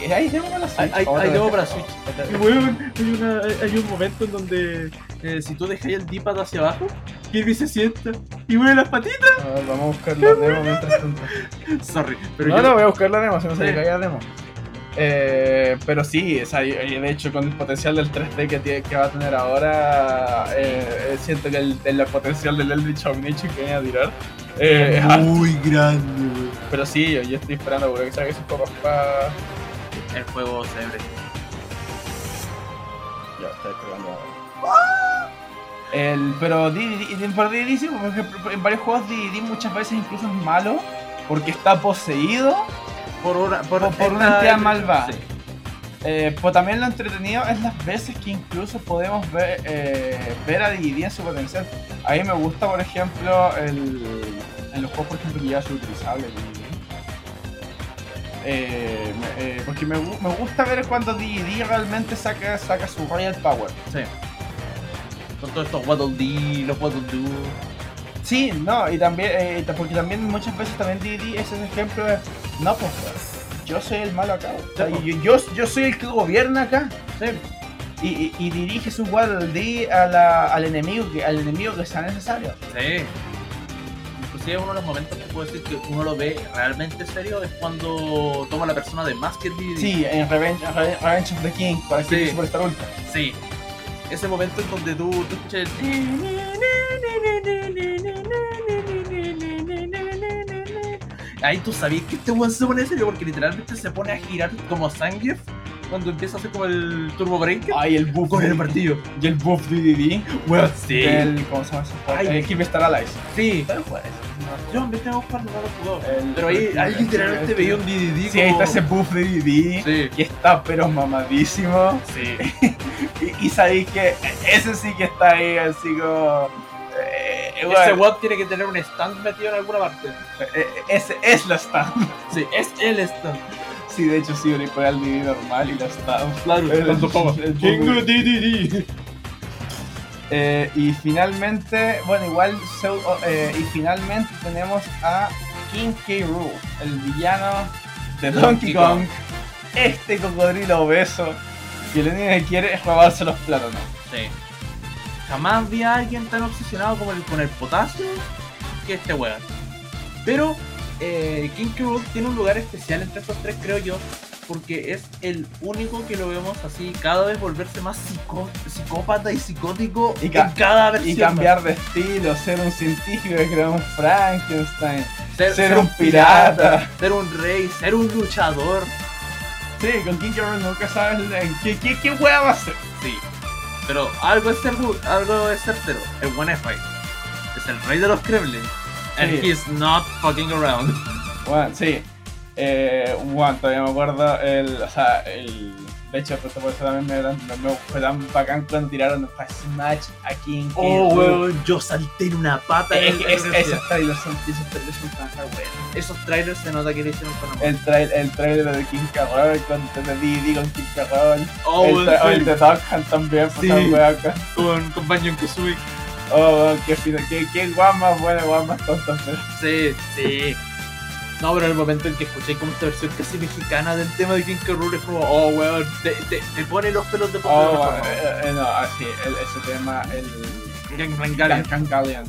Sí, hay demo para la Switch. Hay, hay, hay demo para Switch. <laughs> Y weón, hay, una, hay un momento en donde eh, si tú dejas el D-pad hacia abajo, Kirby se sienta y mueve las patitas. A ver, vamos a buscar la demo mientras tanto. Sorry, pero no, yo, no, voy a buscar la demo, si no se Sí. me cae la demo. Eh, pero sí, o sea, de hecho con el potencial del 3D que, tiene, que va a tener ahora, eh, eh, siento que el, el potencial del Eldritch Omnichon que viene a tirar eh, es alto. muy grande, weón. Pero sí, yo, yo estoy esperando porque saque sus copas para... El juego se ve. Ya, está esperando El, pero DDD sí, por ejemplo, en varios juegos DDD muchas veces incluso es malo porque está poseído Por una, por, Por- por una entidad malvada. Sí. Eh, pues también lo entretenido es las veces que incluso podemos ver, eh, ver a DD en su potencial. A mí me gusta, por ejemplo, el, en los juegos, por ejemplo, que ya es utilizable DD. Eh, eh, porque me, me gusta ver cuando DD realmente saca, saca su Royal Power. Sí. Con todos estos Waddle Dee, los Waddle Doo. Sí, no, y también, eh, porque también muchas veces también DD es ese ejemplo de, no, pues, yo soy el malo acá. o sea, pues. yo, yo, yo soy el que gobierna acá. Sí. y, y- y dirige su Waddle a la- al enemigo que al enemigo que sea necesario. Sí. Inclusive uno de los momentos que puedo decir que uno lo ve realmente serio es cuando toma la persona de Masker DD. Sí, en Revenge, Re- Revenge of the King, para Sí. que Superstar Ultra. Sí. Ese momento en donde tú, tú escuchas el... Ahí tú sabías que este weón se pone serio porque literalmente se pone a girar como Zangief cuando empieza a hacer como el Turbo Breaker Ay, el buff con el martillo. Y el buff de DD. Sí. Del, ¿Cómo se llama? Ay. El Keep Star Allies. Sí. ¿Sabes cuál es? Yo en vez de buscarlo no lo jugó. El- Pero ahí, ahí literalmente veía un DDD Sí, ahí como... está ese buff de DD. Sí. Y está pero mamadísimo. Sí. <laughs> Y, y sabéis que ese sí que está ahí así como... eh, Ese bueno, tiene que tener un stand metido en alguna parte. eh, ese es la stand. Sí, es el stand. Sí, de hecho sí, le pone al DD normal y la stand. Claro, El- toma. el- Tengo DDD. Eh, y finalmente, bueno, igual, pseudo- eh, y finalmente tenemos a King K. Rool, el villano de Donkey Donkey Kong. Kong. Este cocodrilo obeso que lo único que quiere es robarse los plátanos. Sí. Jamás vi a alguien tan obsesionado como el, con el potasio que este weón. Pero eh, King K. Rool tiene un lugar especial entre estos tres, creo yo, porque es el único que lo vemos así cada vez volverse más psicó- psicópata y psicótico Y ca- en cada versión. Y cambiar de estilo, ser un científico que crea un Frankenstein, ser, ser un pirata. ser un rey, ser un luchador. Sí, con King. Rool nunca sabes qué, qué, qué wea va a ser. Sí. Pero algo es, certero, algo es certero. El buen es rey. Es el rey de los Kremlin. And Sí. he's not fucking around. Bueno, sí. Eh, bueno, todavía me acuerdo el, o sea, el, de hecho, pues, por eso también me, me- me fue tan bacán cuando tiraron Fast Smash aquí en Oh, weón, yo salté en una pata. Es en que el- es- en el- esos trailers son, esos trailers son tan buenos. Esos trailers se nota que le hicieron con amor. El, trail, el trailer de King Carroll con de DVD con King Carroll. Oh, el, tra- sí, el de Hunt también, pues Sí. acá. con, con Banjo Kazooie. Oh, qué, qué, qué guay más buena, guay más tonta, pero. Sí, sí. No, pero en el momento en que escuché como esta versión casi mexicana del tema de King K. Rool es como, oh, weón, te, te, te pone los pelos de punta Oh, bueno, forma. eh, eh, no, así, el, ese tema, el. Gang. Cancalian.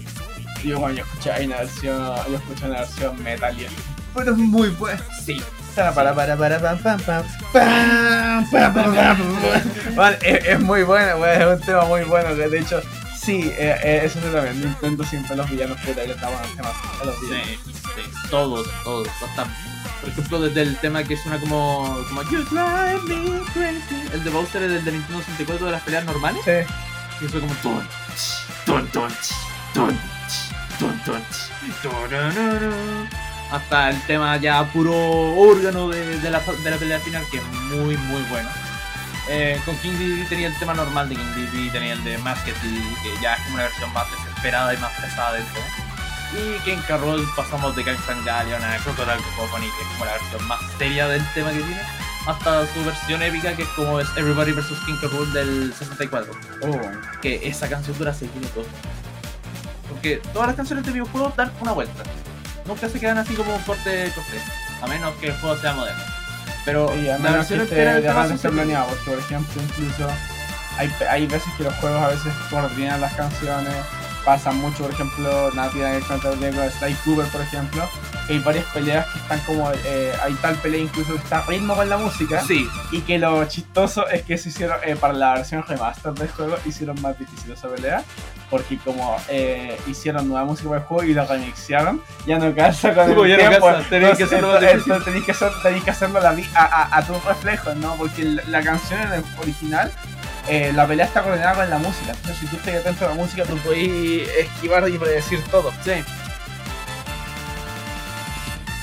Yo cuando yo escuché ahí una versión, yo escuché una versión metal y pero es muy buena. Sí. Para, para, para, para, pam, pam, pam, pam, pam, pam, pam. Bueno, es, es muy bueno, weón, es un tema muy bueno. Que de hecho, sí, eh, eh, eso sí también. Nintendo siempre los villanos puta le daban a los villanos. Sí, sí, todos, todos, hasta por ejemplo desde el tema que suena como como You drive me crazy, el de Bowser es del de Nintendo 64 de las peleas normales, Sí. y eso como ton, ton, ton, ton, ton, ton, hasta el tema ya puro órgano de, de la, de la pelea final que es muy muy bueno. Eh, con King Dedede tenía el tema normal de King Dedede, tenía el de Masked Dedede, que ya es como una versión más desesperada y más pesada del tema. Y que en Carroll pasamos de Gangsta Galleon a Crocodile Cacophony, que es como la versión más seria del tema que tiene, hasta su versión épica, que es como es Everybody vs. King Carroll del 64, Oh, que esa canción dura 6 minutos. Porque todas las canciones de videojuegos dan una vuelta. Nunca se quedan así como un corte corte, a menos que el juego sea moderno. Pero a la versión entera de tema más son esté siete- planeado, porque por ejemplo incluso hay, hay veces que los juegos a veces coordinan las canciones, pasan mucho, por ejemplo, nada tiene que ver con Sly Cooper, por ejemplo, hay varias peleas que están como, eh, hay tal pelea incluso que está ritmo con la música, Sí, y que lo chistoso es que se hicieron, eh, para la versión remaster del juego, hicieron más difícil esa pelea, porque como eh, hicieron nueva música para el juego y la remixearon, ya no calza con <laughs> el ya no tiempo. calza, tenés que que, hacerlo a, a, a, a tus reflejos, ¿no? Porque la, la canción en el original, eh, la pelea está coordinada con la música. Entonces, si tú estás atento a la música, tú puedes esquivar y predecir todo. sí.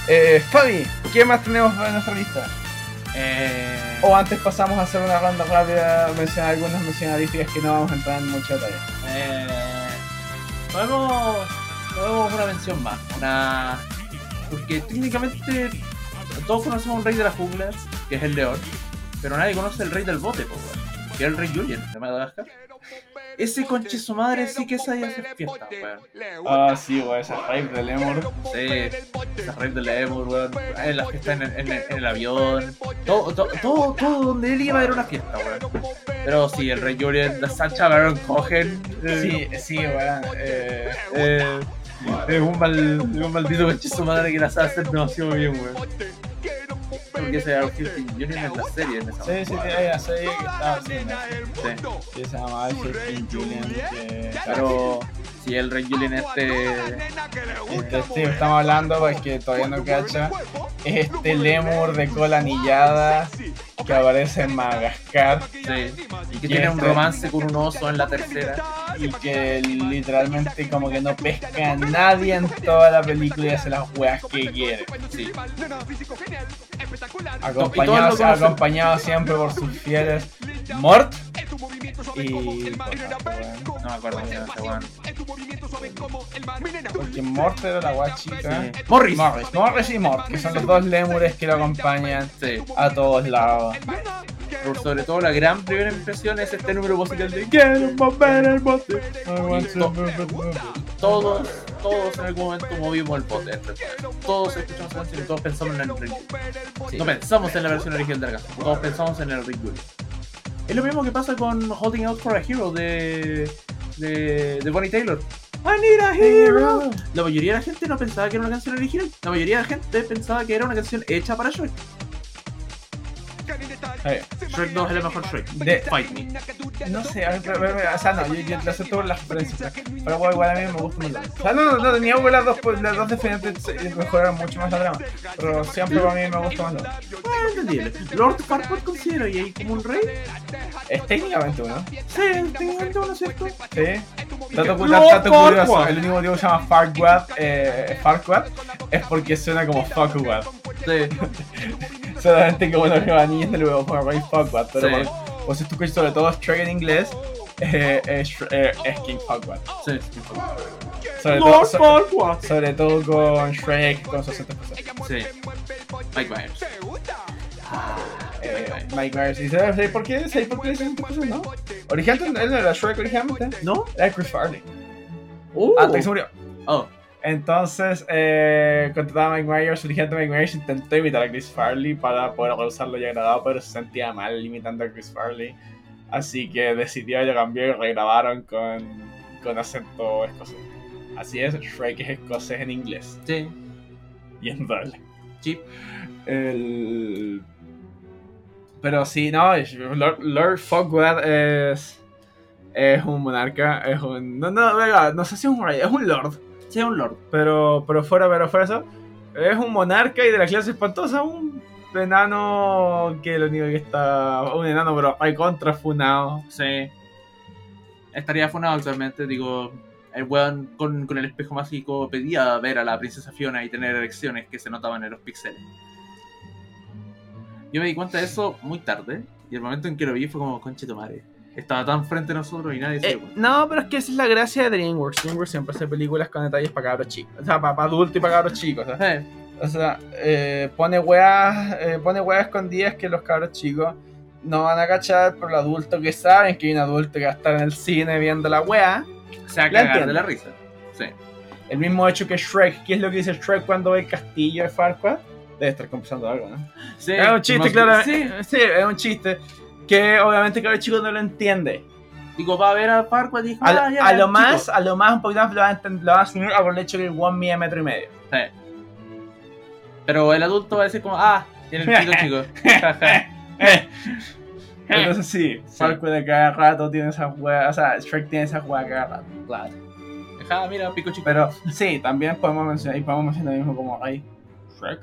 Eh, Fabi, ¿qué más tenemos en nuestra lista? Eh... O antes pasamos a hacer una ronda rápida, mencionar algunas mencionaríficas que no vamos a entrar en mucho detalle. Eh, podemos, podemos una mención más, una porque técnicamente todos conocemos un rey de la jungla, que es el león, pero nadie conoce el rey del bote, weón, que es el rey Julien de Madagascar. Ese conche su madre sí que sabía hacer fiesta, weón. Ah, sí, güey, esa rave de Lemur. Sí, ese rey del Lemur, weón, en la fiesta en el, en el- en el avión, todo, todo, todo, todo donde él iba era una fiesta, weón. Pero sí, el rey Julien, la Sancha Baron Cogen, eh, Sí, sí, weón. Eh, Eh, es un, mal, es un maldito conche su madre que la sabe hacer demasiado bien, weón. Porque ese era Austin Junior en la serie en esa sí, sí, sí, hay una serie que estaba haciendo. Sí. Que se llama King Julian. Que, Pero si el Rey Julian este. Este, sí, estamos hablando porque todavía no cacha. Es este lemur de cola anillada que aparece en Madagascar Sí. Y que Y tiene un este- romance con un oso en la tercera. y que literalmente como que no pesca a nadie en toda la película y hace las weas que quiere. Sí. Acompañado, acompañado siempre por sus fieles Mort y... No me acuerdo llama ese weón. Porque Mort era la wea chica. Sí. Morris. Morris, Morris y Mort, que son los dos lemures que lo acompañan Sí. a todos lados. Pero sobre todo la gran primera impresión es este número musical de Quiero mover el bote. It. Todos, todos en algún momento movimos el bote. de este. Todos escuchamos la canción y todos pensamos en el Rick. Sí. No pensamos en la versión original de la canción, todos pensamos en el Rick. Es lo mismo que pasa con Holding Out for a Hero de, de, de Bonnie Taylor. I need a hero. La mayoría de la gente no pensaba que era una canción original. La mayoría de la gente pensaba que era una canción hecha para Shrek. Shrek 2 es el mejor Shrek. De- Fight me. No sé, a pero- pero- o sea, no, yo, yo le acepto las referencias. Pero igual, igual a mí me gusta la O sea, no, no, no, tenía que las dos, pues, las dos se- mejoraron mucho más la trama. Pero siempre para mí me gusta más la Ah, entendible. Lord Farquaad considero y ahí como un rey. Es técnicamente uno. Sí, técnicamente uno cierto. Sí. Dato, curioso, el único motivo que se llama Farquaad, eh, Farquaad es porque suena como Fuckwad. Sí. <laughs> Solamente que bueno, que no le voy a poner Ray Fuckwad, pero Sí. por- si tú escuchas sobre todo Shrek en inglés, <laughs> eh, eh, es King. Sí. Sobre todo, Lord so- Farquaad. sobre todo con Shrek, con sus otras cosas. Sí. Mike Myers. Eh, Mike Myers. ¿Y sabes sabes por qué? ¿Sabes por qué cosas, no? Originalmente, él no era Shrek originalmente. ¿No? Era Chris Farley. Uh. Que se murió. Oh. Entonces, eh, contrataba a Mike Myers, originalmente Mike Myers intentó imitar a Chris Farley para poder usarlo y agradado, pero se sentía mal imitando a Chris Farley. Así que decidió, lo cambió y regrabaron con, con acento escocés. Así es, Shrek es escocés en inglés Sí. y en doble. Chip. El... Pero sí, no, Lord, Lord Fogward es, es un monarca, es un... No, no, venga, no sé si es un rey, es un lord. Sí, es un lord. Pero, pero fuera, pero fuera eso, es un monarca y de la clase espantosa, un enano que lo único que está. Un enano, pero hay contra funado. Sí. Estaría funado actualmente, digo. El weón con, con el espejo mágico pedía ver a la princesa Fiona y tener erecciones que se notaban en los píxeles. Yo me di cuenta de eso muy tarde. Y el momento en que lo vi fue como, conche tu madre. Estaba tan frente a nosotros y nadie se Eh, no, pero es que esa es la gracia de DreamWorks. DreamWorks siempre hace películas con detalles para cabros chicos. O sea, para, para adultos y para cabros chicos. O sea, Eh, O sea, eh, pone weas, eh, pone weas escondidas que los cabros chicos no van a cachar, pero los adultos que saben que hay un adulto que va a estar en el cine viendo la wea. se va a cagar de la risa. Sí. El mismo hecho que Shrek. ¿Qué es lo que dice Shrek cuando ve el castillo de Farquaad? Debe estar conversando algo, ¿no? Sí, es un chiste, claro. Sí, Sí. es un chiste. Que obviamente el cabro chico no lo entiende. digo, va a ver a Farquaad y dijo, A, ah, ya, a lo chico. más, a lo más un poquito más lo va a, asumir por el hecho que el one mide metro y medio. Sí. Pero el adulto va a decir como, ah, tiene el chico. <laughs> <laughs> Entonces sí, Farquaad de cada rato tiene esas weas, o sea, Shrek tiene esas weas cada rato. Claro. Mira, pico chico. Pero sí, también podemos mencionar, y podemos mencionar lo mismo como Rey. Shrek.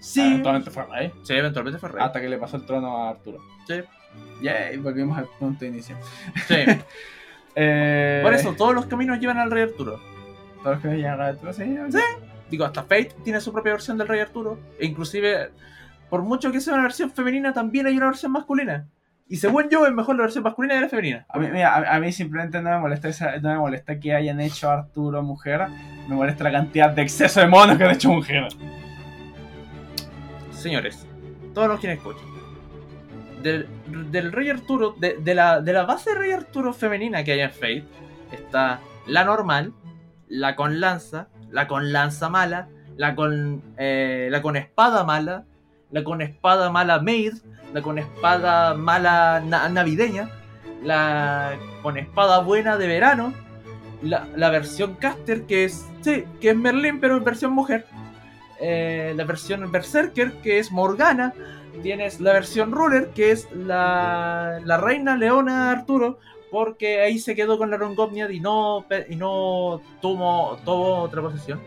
sí. Eventualmente fue Rey. Sí, eventualmente fue rey. Hasta que le pasó el trono a Arturo. Sí. Yay, volvimos al punto de inicio. Sí. <laughs> Eh, Por eso, todos los caminos llevan al rey Arturo. Todos los que llegan a Arturo, sí. Sí. Digo, hasta Fate tiene su propia versión del rey Arturo. E inclusive, por mucho que sea una versión femenina, también hay una versión masculina. Y según yo, es mejor la versión masculina que la femenina. A mí, mira, a, a mí simplemente no me molesta esa- no me molesta que hayan hecho a Arturo mujer. Me molesta la cantidad de exceso de monos que han hecho mujer. Señores, todos los quienes escuchan. Del, rey Arturo, de, de la, de la base rey Arturo femenina que hay en Fate, está la normal, la con lanza, la con lanza mala, la con, eh, la con espada mala, la con espada mala maid, la con espada mala na- navideña, la con espada buena de verano, la, la versión caster que es, sí, que es Merlin pero en versión mujer, eh, la versión Berserker que es Morgana, tienes la versión Ruler que es la, la reina Leona Arturo, porque ahí se quedó con la Rongomniad y no, y no tomó, tomó otra posesión.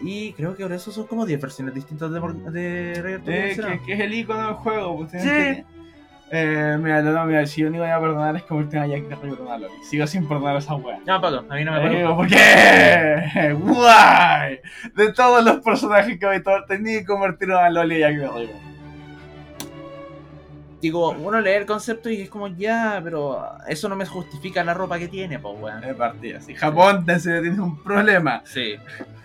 Y creo que ahora eso son como 10 versiones distintas de, de Rey Arturo. Eh, que, que es el icono del juego. Pues, Sí. que- Eh, mira, no, no, mira, si yo único que voy a perdonar es convertir a Jack de Rey a Loli. Sigo sin perdonar a esa wea. Ya, Paco, a mí no me Eh, acuerdo. digo, ¿Por qué? <laughs> Guay. De todos los personajes que había tenía que convertir a Loli y Jack de Rey. Digo, uno lee el concepto y es como, ya, pero eso no me justifica la ropa que tiene, pues, weón. De partida. Si Japón serio tiene un problema. Sí.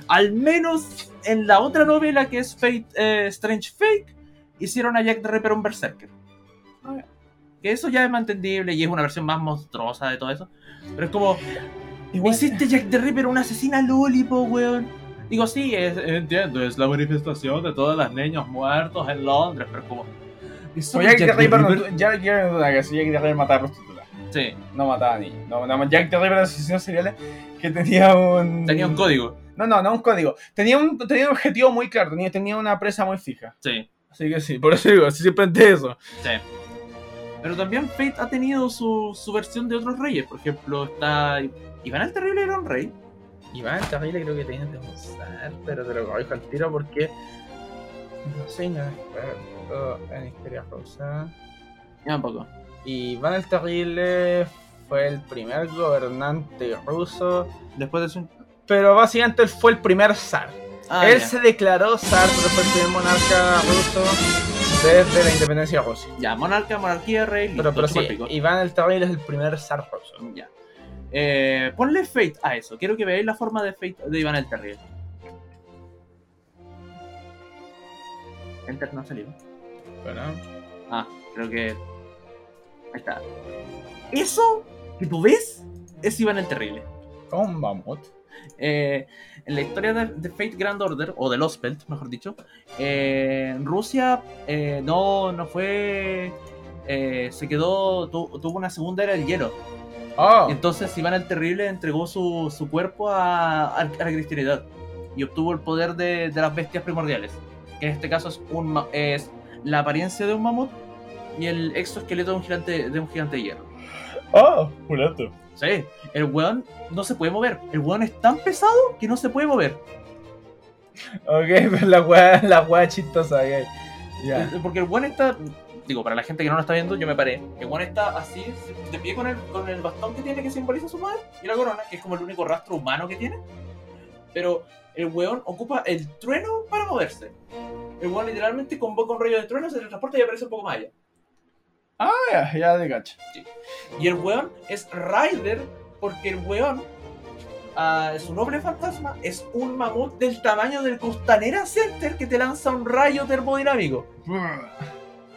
Al menos en la otra novela que es Fate, eh, Strange Fake, hicieron a Jack the Ripper un berserker. Que eso ya es más entendible y es una versión más monstruosa de todo eso. Pero es como. Hiciste Jack the Ripper una asesina Lollipop, weón. Digo, sí, es- entiendo, es la manifestación de todos los niños muertos en Londres, pero como. Eso Como de Jack the Ripper, no, Ripper- Jack, Jack no Jack the Ripper mataba prostitutas. Sí, No mataba ni. No, no, Jack the Ripper era asesino serial que tenía un. tenía un código. No, no, no un código. Tenía un, tenía un objetivo muy claro, tenía, tenía una presa muy fija. Sí, Así que sí, por eso digo, sí, siempre ante eso. sí. Pero también Fate ha tenido su, su versión de otros reyes. Por ejemplo, está. Iván el Terrible era un rey. Iván el Terrible creo que tenía que usar, pero te lo corrijo al tiro porque. No sé, no en historia rusa. Ya un poco. Iván el Terrible fue el primer gobernante ruso, Después de su. pero básicamente él fue el primer zar. Ah, él se declaró zar, pero fue el primer monarca ruso desde la independencia de Rusia. Ya, monarca, monarquía, rey. Pero, listo, pero chupa sí, el. Iván el Terrible es el primer zar ruso. Ya. Eh, ponle Fate a eso. Quiero que veáis la forma de Fate de Iván el Terrible. Enter no salió. Ah, creo que. Ahí está. Eso que tú ves es Iván el Terrible. mamut. Eh, en la historia de, de Fate Grand Order, o de Lost Belt, mejor dicho, eh, Rusia eh, no, no fue. eh, se quedó. tu- tuvo una segunda era del hielo. Oh, Entonces Iván el Terrible entregó su, su cuerpo a, la cristianidad y obtuvo el poder de, de las bestias primordiales. Que en este caso es, un, es la apariencia de un mamut y el exoesqueleto de un gigante de, un gigante de hierro. Oh, pulato. Sí, el weón no se puede mover. El weón es tan pesado que no se puede mover. Ok, <laughs> pero la weá, la weá chistosa, ok. Ya. Eh, Porque el weón está. Digo, para la gente que no lo está viendo, yo me paré. El weón está así, de pie con el, con el bastón que tiene que simboliza su madre y la corona, que es como el único rastro humano que tiene. Pero el weón ocupa el trueno para moverse. El weón literalmente convoca un rayo de trueno, se transporta y aparece un poco más allá. Ah, ya, ya de cacho. Y el weón es Rider porque el weón, ah, su noble fantasma, es un mamut del tamaño del Costanera Center que te lanza un rayo termodinámico.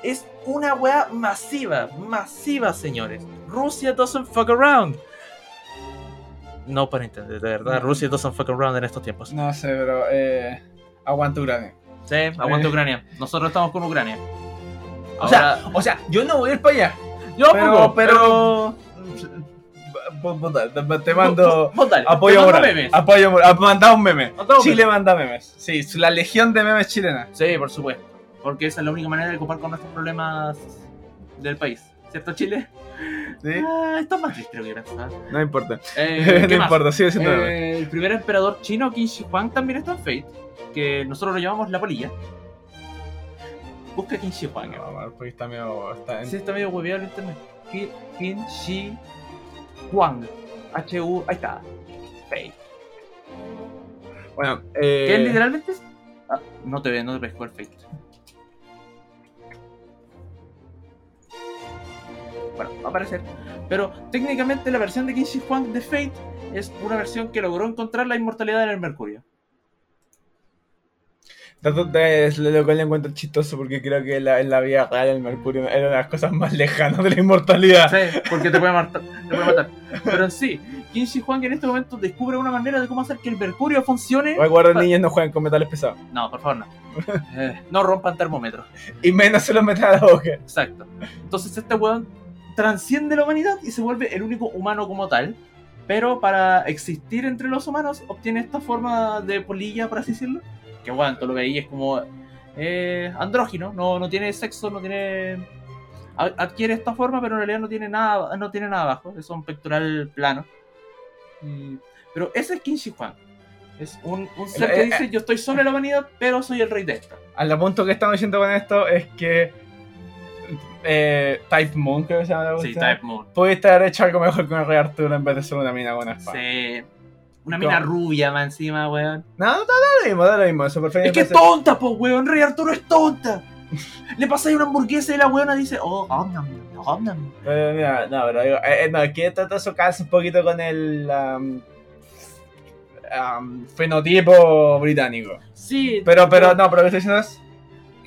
Es una weá masiva, masiva, señores. Rusia doesn't fuck around. No para entender, de verdad, Rusia doesn't fuck around en estos tiempos. No sé, pero eh, aguanta Ucrania. Sí, aguanta Ucrania. Nosotros estamos con Ucrania. O sea, o sea, yo no voy a ir para allá. yo pero- pero- puta, te- mando <laughs> apoyo te mando moral. memes. Apoyo moral. Ah, Manda un meme. Manda un Chile manda memes. Sí, la legión de memes chilena. Sí, por supuesto. Porque esa es la única manera de copar con nuestros problemas del país. ¿Cierto, Chile? ¿Sí? Ah, está más triste lo que pensaba. No importa. Eh, <laughs> no importa, sigue siendo. Eh, el primer emperador chino, Qin Shi Huang, también está en Fate. Que nosotros lo llamamos la polilla. Busca Qin Shi Huang. eh. No, porque está medio. Está en- Sí, está medio hueveado el internet. Qin- Shi Huang. H-U. Ahí está. Fate. Bueno, eh. Que es literalmente. es- Ah, no te ve, no te pescó el Fate. Bueno, va a aparecer. Pero técnicamente la versión de Qin Shi Huang de Fate es una versión que logró encontrar la inmortalidad en el Mercurio. Tanto es lo que le encuentro chistoso porque creo que la- en la vida real el Mercurio era una de las cosas más lejanas de la inmortalidad. Sí, porque te puede matar. Te puede matar. Pero en sí, Qin Shi Huang en este momento descubre una manera de cómo hacer que el Mercurio funcione. Recuerden, niños no juegan con metales pesados. No, por favor, no. <laughs> Eh, no rompan termómetros. Y menos se los metan a la boca. Exacto. Entonces este weón transciende la humanidad y se vuelve el único humano como tal. Pero para existir entre los humanos obtiene esta forma de polilla, por así decirlo. Que bueno, tú lo veis es como eh, andrógino, no, no tiene sexo, no tiene... Adquiere esta forma, pero en realidad no tiene nada, no tiene nada abajo. Es un pectoral plano. Y- Pero ese es Qin Shi Huang. Es un, un ser Eh, que eh, dice, yo estoy sobre la humanidad, pero soy el rey de esta. Al punto que estamos diciendo con esto es que. Eh, Type Moon, creo que se llama la Sí, Type Moon. Pudiste haber hecho algo mejor con el Rey Arturo en vez de ser una mina con una espada. Sí. Una mina ¿Cómo? rubia más encima, weón. No, no, da lo mismo, da lo mismo. Eso. Es que es tonta, po, weón. Rey Arturo es tonta. Le pasáis una hamburguesa y la weona dice, oh, om, nom, nom, om, nom. Pero mira, no, pero digo, eh, eh, no, que todo eso calza un poquito con el um, um, fenotipo británico. Sí, Pero, pero, no, pero lo que estoy diciendo es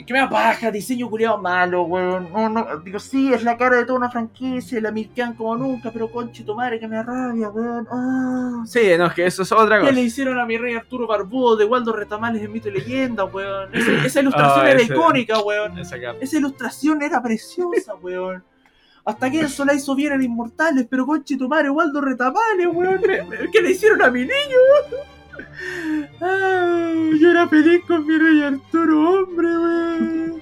que me da paja, diseño culiado malo, weón. No, no, digo, sí, es la cara de toda una franquicia, la milquean como nunca, pero conche tu madre que me rabia, weón. Ah. Sí, no, es que eso es otra ¿Qué cosa. le hicieron a mi rey Arturo Barbudo de Waldo Retamales en Mito y Leyenda, weón? Esa, <laughs> esa ilustración Ah, era ese- icónica, weón. Esa ilustración era preciosa, <laughs> weón. Hasta que eso la hizo bien en Inmortales, pero conche tu madre, Waldo Retamales, weón. ¿Qué le hicieron a mi niño? Ay, yo era feliz con mi rey Arturo, hombre, weón.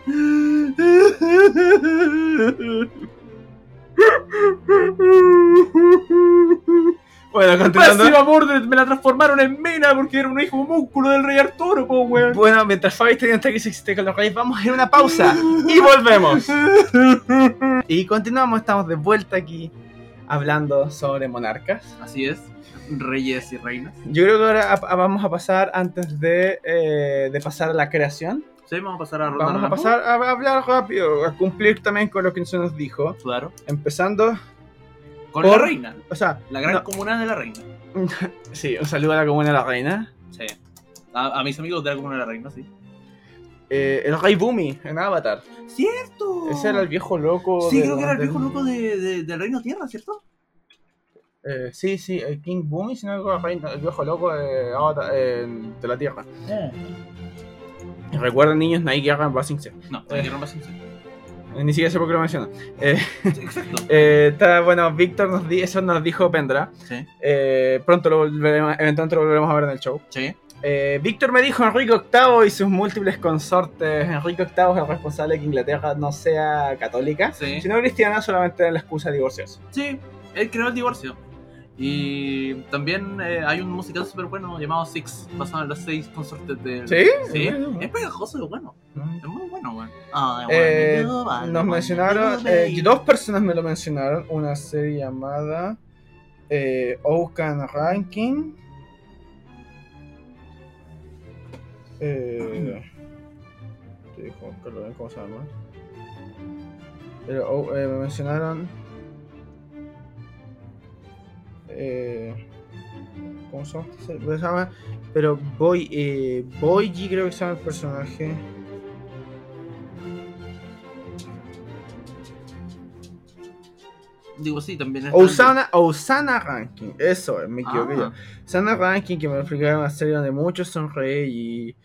Bueno, continuando. Máxima Mordred me la transformaron en mina porque era un hijo músculo del rey Arturo, po, weón. Bueno, mientras Fabi está que existe con los reyes, vamos a ir a una pausa y volvemos. <laughs> Y continuamos, estamos de vuelta aquí hablando sobre monarcas. Así es, reyes y reinas. Yo creo que ahora a- a- vamos a pasar, antes de, eh, de pasar a la creación, Sí, vamos a pasar a vamos a pasar a a hablar rápido, a cumplir también con lo que se nos dijo. Claro. Empezando, Con Por- la reina. o sea, La gran no, comuna de la reina. <laughs> sí, un saludo a la comuna de la reina. Sí. A, mis amigos de la comuna de la reina, sí. Eh, el rey Bumi en Avatar. ¡Cierto! Ese era el viejo loco. Sí, de- creo que era el viejo loco de, de- del Reino Tierra, ¿cierto? Eh, sí, sí, el King Boomy, sino que el, viejo loco de, Avatar- eh, de la Tierra. Y Recuerden, niños, no hay guerra en Basing C. No, Eh. la Tierra más sincera. Eh, Ni siquiera sé por qué lo menciono. Eh, Sí, Exacto. <laughs> eh, está, bueno, Víctor nos di, eso nos dijo Pendra. Sí, Eh, pronto lo volveremos, eventualmente lo volveremos a ver en el show. sí. Eh, Víctor me dijo Enrique VIII y sus múltiples consortes. Enrique VIII es el responsable de que Inglaterra no sea católica, Sí. sino cristiana, solamente en la excusa de divorciarse. Sí, él creó el divorcio. Y también eh, hay un musical súper bueno llamado Six, basado en las seis consortes del. ¿Sí? Sí, Bueno. es pegajoso y bueno. Mm. Es muy bueno, weón. Eh, nos mencionaron, eh, dos personas me lo mencionaron, una serie llamada eh, Oaken Ranking. Eh, te dijo, cómo se llama. Pero oh, eh, me mencionaron. Eh, ¿Cómo se llama? pero Boy, eh, Boyji creo que se llama el personaje. Digo, sí, también está. Osana, Osana Ranking, eso es, me equivoqué Ah, yo. Osana Ranking, que me explicaron una serie donde muchos son rey y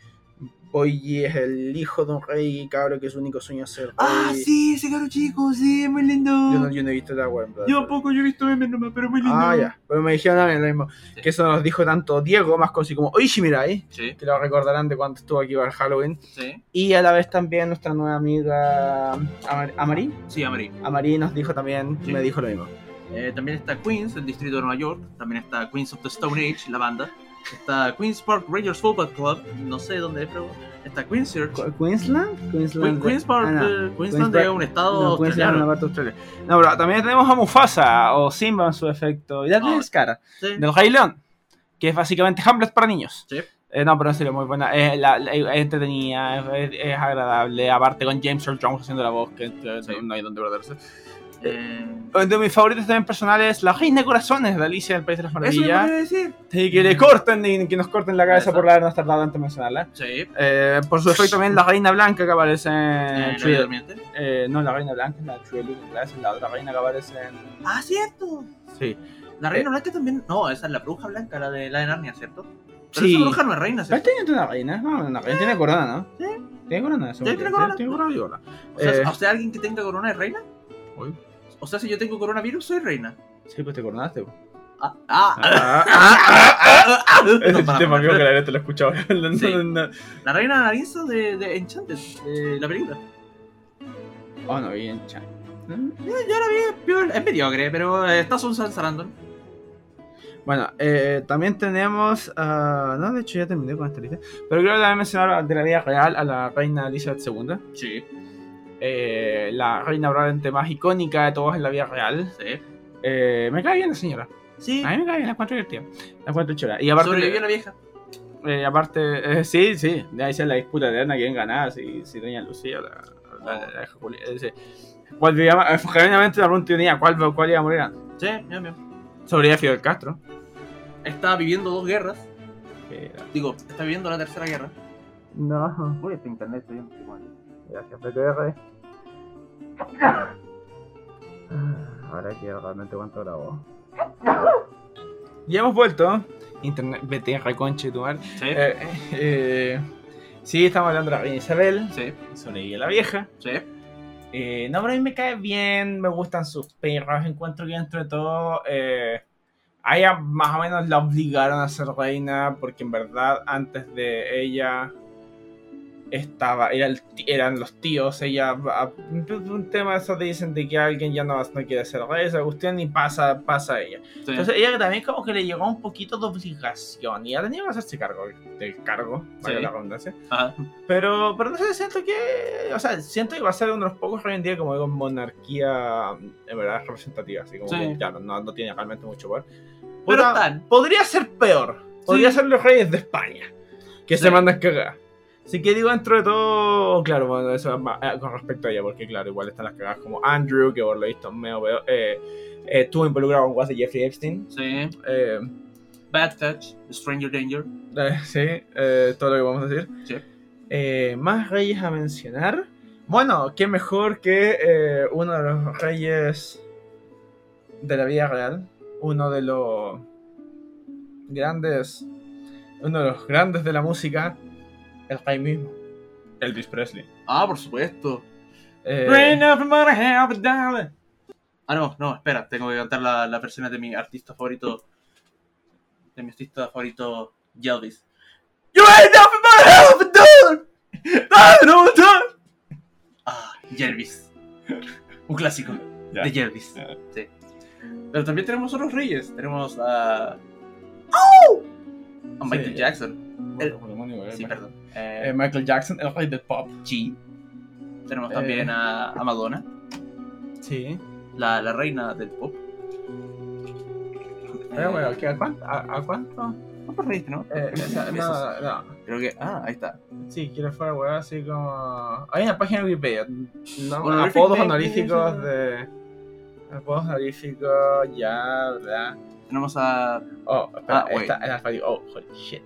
Boyi es el hijo de un rey y cabro que su único sueño es ser rey. Ah, sí, ese caro chico, sí, es muy lindo. Yo no, yo no he visto la web, Yo tampoco, yo he visto memes nomás, pero muy lindo. Ah, ya, pero me dijeron mí lo mismo. Sí. Que eso nos dijo tanto Diego, más conocido como Oishimirai, Sí, que lo recordarán de cuando estuvo aquí para Halloween. sí. Y a la vez también nuestra nueva amiga Amar- Amari. Sí, Amari. Amari nos dijo también, Sí. me dijo lo mismo. Eh, también está Queens, el distrito de Nueva York. También está Queens of the Stone Age, la banda. Está Queens Park Rangers Football Club, no sé dónde es, pero. Está Queenschurch. ¿Qu- ¿Queensland? Queensland. Queens Park, Ah, no. eh, Queensland Queens es un estado No, Queensland es una australiano. parte australia. No, pero también tenemos a Mufasa o Simba en su efecto. Y también Ah. es cara. Del Rey León. Que es básicamente Hamlet para niños. Sí. Eh, no, pero en serio, muy buena. Es, la- la- es entretenida, es, es agradable. Aparte con James Earl Jones haciendo la voz, que Sí. no hay donde perderse. Eh, Uno de mis favoritos también personales es La Reina de Corazones de Alicia del País de las eso Maravillas. podría decir. Sí, que le corten y que nos corten la cabeza Esa. por habernos tardado tanto en mencionarla. Sí. Eh, por su efecto también La Reina Blanca que aparece en Eh, eh, no, la reina blanca la Glass, es la otra reina que aparece en. Ah, cierto. Sí. La reina blanca también. No, esa es la bruja blanca, la de la de Narnia, ¿cierto? Pero Sí. esa bruja no es reina, ¿cierto? este tiene una reina, no, una reina tiene corona, ¿no? Sí. Tiene corona, eso. Tiene corona. Tiene corona Eh, o sea, alguien que tenga corona es reina. Uy. O sea, si yo tengo coronavirus, soy reina. Sí, pues te coronaste. po. Ah, ah, Ah, ah, ah, Ese para. creo que la neta lo <laughs> no, no. La reina Narisa de, de Enchanted, de la película. Oh, no, bien, chan. Eh, Yo la vi, es mediocre, pero eh, está Susan Sarandon. Bueno, eh, también tenemos. ah, no, de hecho ya terminé con esta lista. Pero creo que también mencionar de la vida real a la reina Elizabeth II. Sí, eh, la reina probablemente más icónica de todos en la vida real. sí. Eh, me cae bien la señora. Sí, A mí me cae bien, la encuentro divertida. La encuentro chula. Y aparte. sobrevivió la vieja. Eh, aparte, eh, sí, sí, de ahí se la disputa eterna quién ganaba, si, si doña Lucía o la, la, la, la eh. ¿Cuál eh, genuinamente la pregunta tenía cuál, cuál iba a morir antes. Sí, ya. Sobrevivió Fidel Castro. Está viviendo dos guerras. Digo, está viviendo la tercera guerra. No, Uy, este internet está bien. igual. Gracias, PTR. Ahora quiero realmente cuánto grabó. Ya hemos vuelto. Internet, BTR, conche tu madre. Sí, Eh, eh, sí, estamos hablando de la reina Isabel. sí, Sobre ella la vieja. sí. Eh, no, pero a mí me cae bien, me gustan sus perros, encuentro que dentro de todo eh, a ella más o menos la obligaron a ser reina porque en verdad antes de ella estaba, era el eran los tíos, ella, un tema eso te dicen de que alguien ya no, no quiere ser rey, esa cuestión y pasa, pasa a ella. sí. Entonces ella también como que le llegó un poquito de obligación y ella tenía que hacerse cargo del cargo, para Sí. la redundancia. Ajá. Pero, pero no sé, siento que. O sea, siento que va a ser uno de los pocos hoy en día como digo, monarquía en verdad representativa. Así como Sí. que ya no, no, tiene realmente mucho poder. Pero están. podría ser peor. Podría ser los reyes de España. Que se mandan cagadas. Así que digo, dentro de todo, claro, bueno, eso es más- eh, con respecto a ella, porque claro, igual están las cagadas como Andrew, que por lo visto medio veo, eh, eh, estuvo involucrado con guas de Jeffrey Epstein. Sí. Eh, Bad Touch, Stranger Danger. Sí, todo lo que vamos a decir. Sí. Más reyes a mencionar. Bueno, qué mejor que uno de los reyes de la vida real. Uno de los grandes. Uno de los grandes de la música. El rey mismo. Elvis Presley. Ah, por supuesto. Eh, Ah, no, no, espera, tengo que cantar la, la versión de mi artista favorito. De mi artista favorito, Jelvis. You ain't nothing but a hell of a dude! I know a dude! Ah, Jelvis. Un clásico de Jelvis. Ya. Sí. Pero también tenemos otros reyes. Tenemos a. A Michael Sí. Jackson. El- Eh, Sí, perdón. eh, Eh, Michael Jackson, el rey del pop. Chi. Tenemos Eh. también a, a Madonna, Sí. la, la reina del pop. Eh, bueno, ¿qué- ¿a cuánto? ¿A, a cuánto? ¿Cuántos reyes tenemos? Eh, esa- no, no. Creo que. Ah, ahí está. Sí, quiero fuera, weón, así como. Hay una página de Wikipedia. ¿no? Honorific apodos honoríficos sí. de. Apodos honoríficos, ya, ¿verdad? Tenemos a. Oh, espera, Ah, está el alfabeto. Oh, holy shit.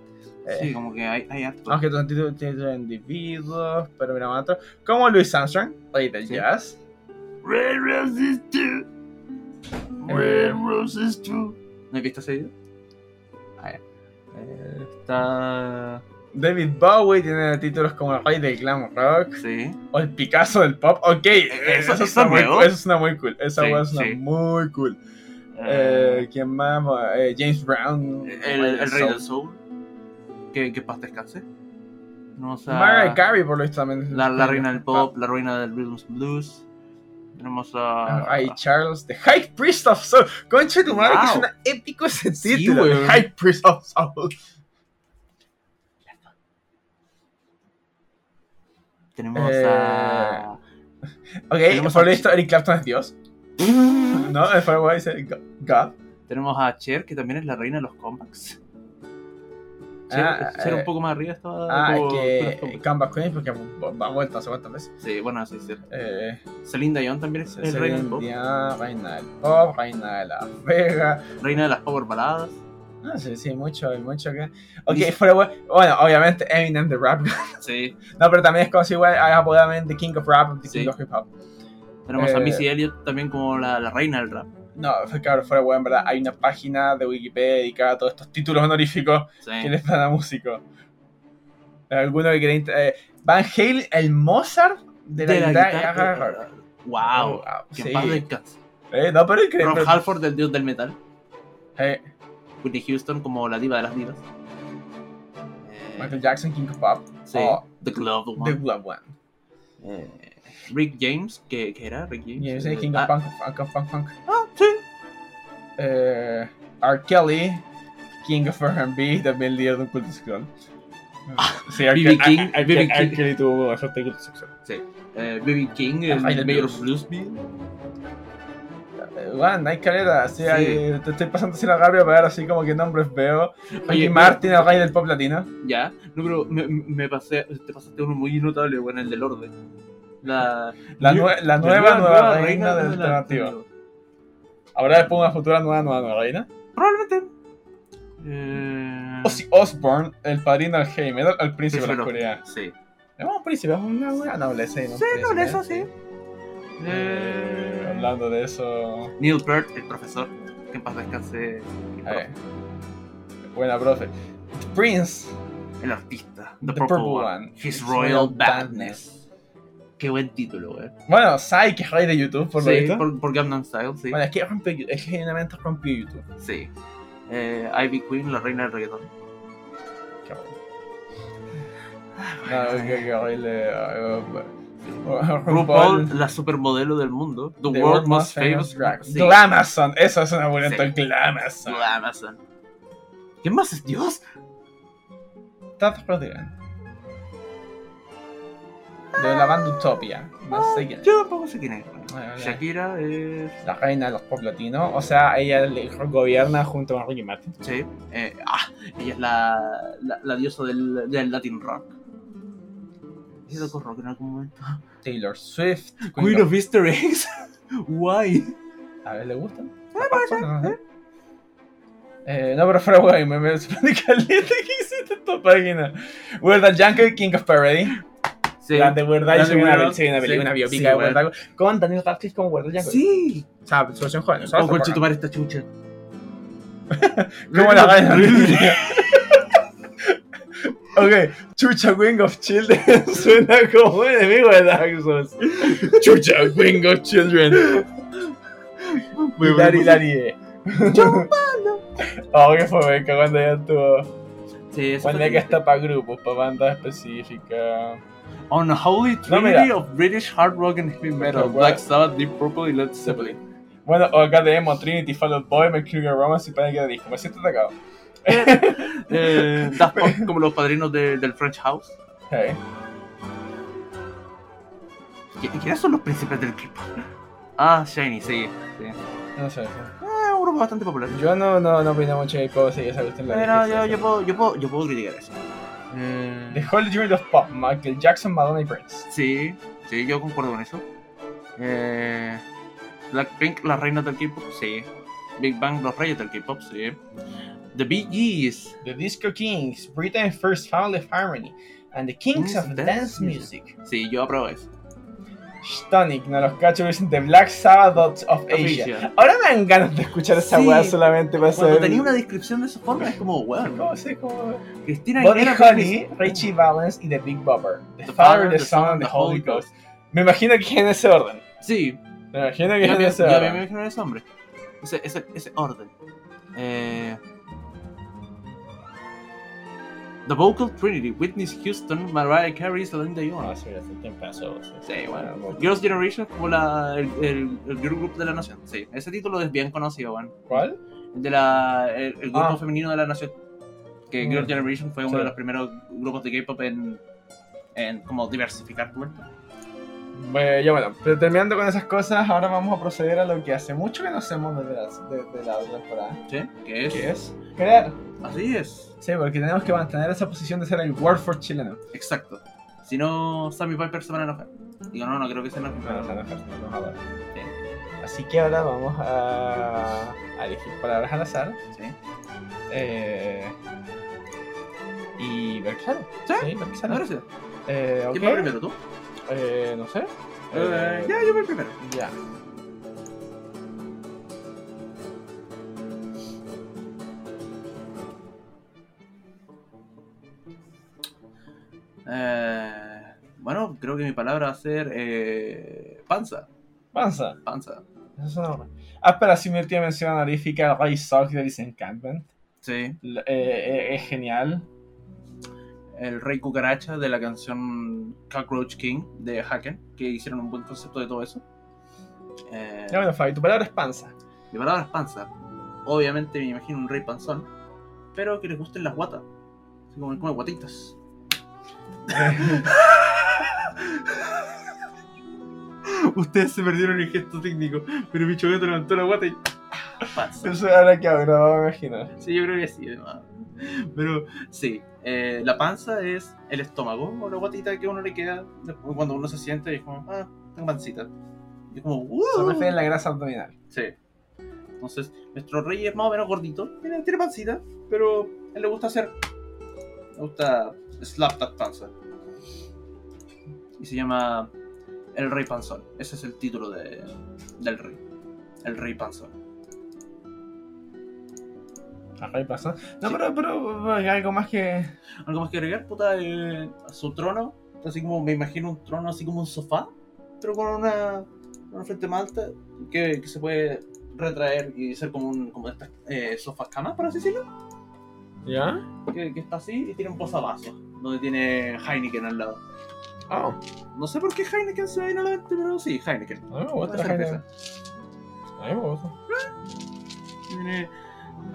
Eh, Sí, como que hay, hay harto. Aunque son títulos títulos de individuos, pero mira, otro. Como Louis Armstrong, rey del Sí. jazz. Red Roses 2. Red Roses 2. ¿No has visto ese video? Ah, ya. Eh, está. David Bowie tiene títulos como el rey del glam rock. Sí. O el Picasso del pop. Ok, eso, eso está está muy, nuevo. eso suena muy cool. Esa Sí, suena sí. muy cool. Eh, Eh, ¿Quién más? Eh, James Brown. el, el rey Soul. del soul. Que, que paz descanse. Tenemos a. Mariah Carey, por lo visto también. La, la reina del pop, la reina del rhythm blues. Tenemos a. Ray Charles, The High Priest of Soul. Concha de tu madre, que suena épico ese título. The. High Priest of Soul. Tenemos Eh, a. Ok, Tenemos por lo visto Eric Clapton es Dios. <laughs> No, el Firewall dice Go- God. Tenemos a Cher, que también es la reina de los compacts. Cher, Ah, eh, un poco más arriba estaba. Ah, como- es que Canvas Queen, porque va vuelta sé cuántas veces. Sí, bueno, sí, sí. Eh, Celine Dion también es reina del pop. Reina del pop, reina de la Vega. Reina de las power baladas. Ah, sí, sí, mucho, mucho que. Ok, fuera Bueno, obviamente Eminem the Rap. Sí. no, pero también es como si igual apodadamente The King of Rap, The Sí. King of Hip Hop. Tenemos Eh, a Missy Elliott también como la, la reina del rap. No, claro, fuera en verdad. Hay una página de Wikipedia dedicada a todos estos títulos honoríficos Sí. que les dan a músicos. Alguno que quiera. eh, Van Halen, el Mozart de la, De la guitarra. guitarra. Wow. Wow, Que sí. Eh, no, pero es que. Ron pero- Halford del dios del metal. eh, Whitney Houston como la diva de las divas. Eh, Michael Jackson, King of Pop. Sí. Oh, The Glove The One. Glove One. Eh, Rick James, que, que era Rick James. Ese Eh, King ah, of Punk, Punk, Punk, Punk, Punk. ah, sí. Eh, R. Kelly, King of R&B, también líder de un culto sexual. Sí, R. Kelly- King, R. King. Kelly tuvo bastante culto sexual. Eh, B.B. King, El Mayor blues. Bluesville. Eh, Bueno, hay caleta, sí, Sí. hay- te estoy pasando así la para ver así como que nombres veo. Oye, Martin, el rey del pop latino. Ya, no, pero me, me pasé, te pasaste uno muy notable, bueno, el del orden. La, La, nue- la nueva, nueva, reina, del alternativo. Habrá después una futura nueva, nueva, nueva reina. Probablemente. Eh... Ozzy Osbourne, el padrino del metal, el príncipe de la oscuridad. Sí. Es un príncipe, es una buena nobleza. no Sí, príncipe, nobleza, sí. Eh, Eh, hablando de eso. Neil Peart, el profesor, que en paz descanse. eh, buena, profe. Prince. El artista. The Purple One. His His Royal Royal Badness. Qué buen título, güey. Bueno, Sai, que es rey de YouTube, por lo Sí, visto. por, por Gangnam Style, sí. Bueno, es que rompió, es que genuinamente rompió YouTube. Sí. Eh, Ivy Queen, la reina del reggaetón. Qué bueno. No, que, que horrible. eh, RuPaul, RuPaul, la supermodelo del mundo. The, The World Most Famous Drag. Sí. Glamazon, eso es una buena Sí. Glamazon. Amazon. ¿Quién más es Dios? Tato Rodríguez. De la banda Utopia. No sé quién. Yo tampoco sé quién es. Bueno, Shakira es. La reina de los pop latinos. O sea, ella le- gobierna junto con Ricky Martin. Sí. Eh, ah, ella es la, la, la diosa del, del Latin Rock. ¿Sí tocó rock en algún momento? Taylor Swift. Queen of Easter Eggs. <laughs> Why? A ver, ¿le gustan? No, sé. Eh, no, pero fuera wey, me, me sorprende caleta que <laughs> hiciste esta página. Weird Al Jungle, King of Parody. Sí. Grande se viene Weird una, viene una sí. película, una Sí, biopica de Al. Con Daniel Radcliffe como Jungle. Sí. O sea, solución joven. Oh, ¿sabes? conche tu madre esta chucha. <laughs> ¿Cómo la reina? <laughs> Ok, Chucha Wing of Children <laughs> suena como un enemigo de Dark Souls. Chucha Wing of Children. Hilari, Hilari. eh. Oh, que fue beca cuando ya estuvo. Sí, eso Cuando ya que está para grupos, para bandas específicas. Unholy No, Trinity mira. of British Hard Rock and Heavy Metal. Black? Sabbath, Deep Purple y Led Zeppelin. Bueno, o acá tenemos Trinity, Fall Out Boy, Mercury Romance y Panic! at Disco. Me siento atacado. <laughs> eh, Daft Punk como los padrinos de- del French House. Hey. ¿Qui- ¿Quiénes son los príncipes del equipo? Ah, Shiny, sí. sí. No sé. Ah, un grupo bastante popular. Yo no, no, no opino mucho de cosas y esa cuestión Pero yo, yo, puedo, yo, puedo, yo puedo criticar eso. Eh, The Holy Journey of Pop, Michael Jackson, Madonna y Prince. sí, sí, yo concuerdo con eso. Eh, Blackpink, las reinas del K-pop, sí. Big Bang, los reyes del K-pop, sí. The Bee Gees, The Disco Kings, Britain's first family of harmony, and the Kings Kings of Dance, Dance Music. sí, yo apruebo eso. Stonic, no los cacho, dicen The Black Sabbath of Asia. Asia. Ahora me dan ganas de escuchar esa Sí, weá solamente para Cuando saber. tenía una descripción de esa forma, es como, weón, ¿Cómo se cómo? Cristina Bonnie Aguilera, Honey, Richie Valens y The Big Bopper. The, Father, the Son, and the Holy Ghost. Me imagino que es en ese orden. Sí, Me imagino que es en ese yo me orden. imagino ese hombre. Ese, ese, ese orden. Eh, The Vocal Trinity, Whitney Houston, Mariah Carey, Celine Dion. No, sí, hace pasó, sí. Sí, bueno. Girls' Generation como la, el, el, el girl group de la nación. Sí, ese título es bien conocido, bueno. ¿Cuál? El de la, el, el grupo Ah. femenino de la nación. Que Mm. Girls' Generation fue uno de los primeros grupos de K-pop en, en como diversificar, ¿no? Bueno, ya bueno, pero terminando con esas cosas, ahora vamos a proceder a lo que hace mucho que no hacemos desde la, desde la otra temporada. Sí, que es. Que es crear. Así es. Sí, porque tenemos que mantener esa posición de ser el Warford chileno. Exacto. Si no, Sammy Piper se van a enojar. Digo, no, no creo que se enojen. No, no, pero- no, no, no, no, no. Así que ahora vamos a, a elegir palabras al azar. Sí. Eh, y ver qué sale. ¿Sí? Sí, ver qué sale. Gracias. Eh, ¿Quién va primero, tú? Eh, no sé. Eh, Eh, ya, yo voy primero. ya. Eh, bueno, creo que mi palabra va a ser eh, panza. Panza. Panza. Eso es una... Ah, espera, si me tiene mención honorífica al Ray Sox de Disenchantment. Sí. L- eh, eh, es genial. El rey cucaracha de la canción Cockroach King de Haken, que hicieron un buen concepto de todo eso. Eh, Ya bueno, Fabi, tu palabra es panza. Mi palabra es panza. Obviamente me imagino un rey panzón, pero que les gusten las guatas. Así como come guatitas. <laughs> Ustedes se perdieron el gesto técnico, pero mi choqueto levantó la guata y. Panza. Eso ahora que hago, no me imagino. Sí, yo creo que sí, además. Pero sí, eh, la panza es el estómago o la guatita que uno le queda cuando uno se siente y es como, ah, tengo pancita. Y es como, ¡uh! Se refiere a la grasa abdominal. Sí. Entonces, nuestro rey es más o menos gordito, tiene, tiene pancita, pero a él le gusta hacer. Le gusta slap that panza. y se llama El Rey Panzón. Ese es el título de, del rey. El Rey Panzón. Ajá, y pasó. No, Sí. pero, pero hay algo más que. Algo más que agregar, puta, eh, su trono, así como me imagino un trono así como un sofá, pero con una, una frente más alta que, que se puede retraer y ser como un como estas eh, sofás camas, por así decirlo, ¿Ya? que, que está así y tiene un posavasos, donde tiene Heineken al lado. Oh, No sé por qué Heineken se ve en la mente, pero sí, Heineken. a mí me gusta la. Heineken. A mí me gusta. Tiene-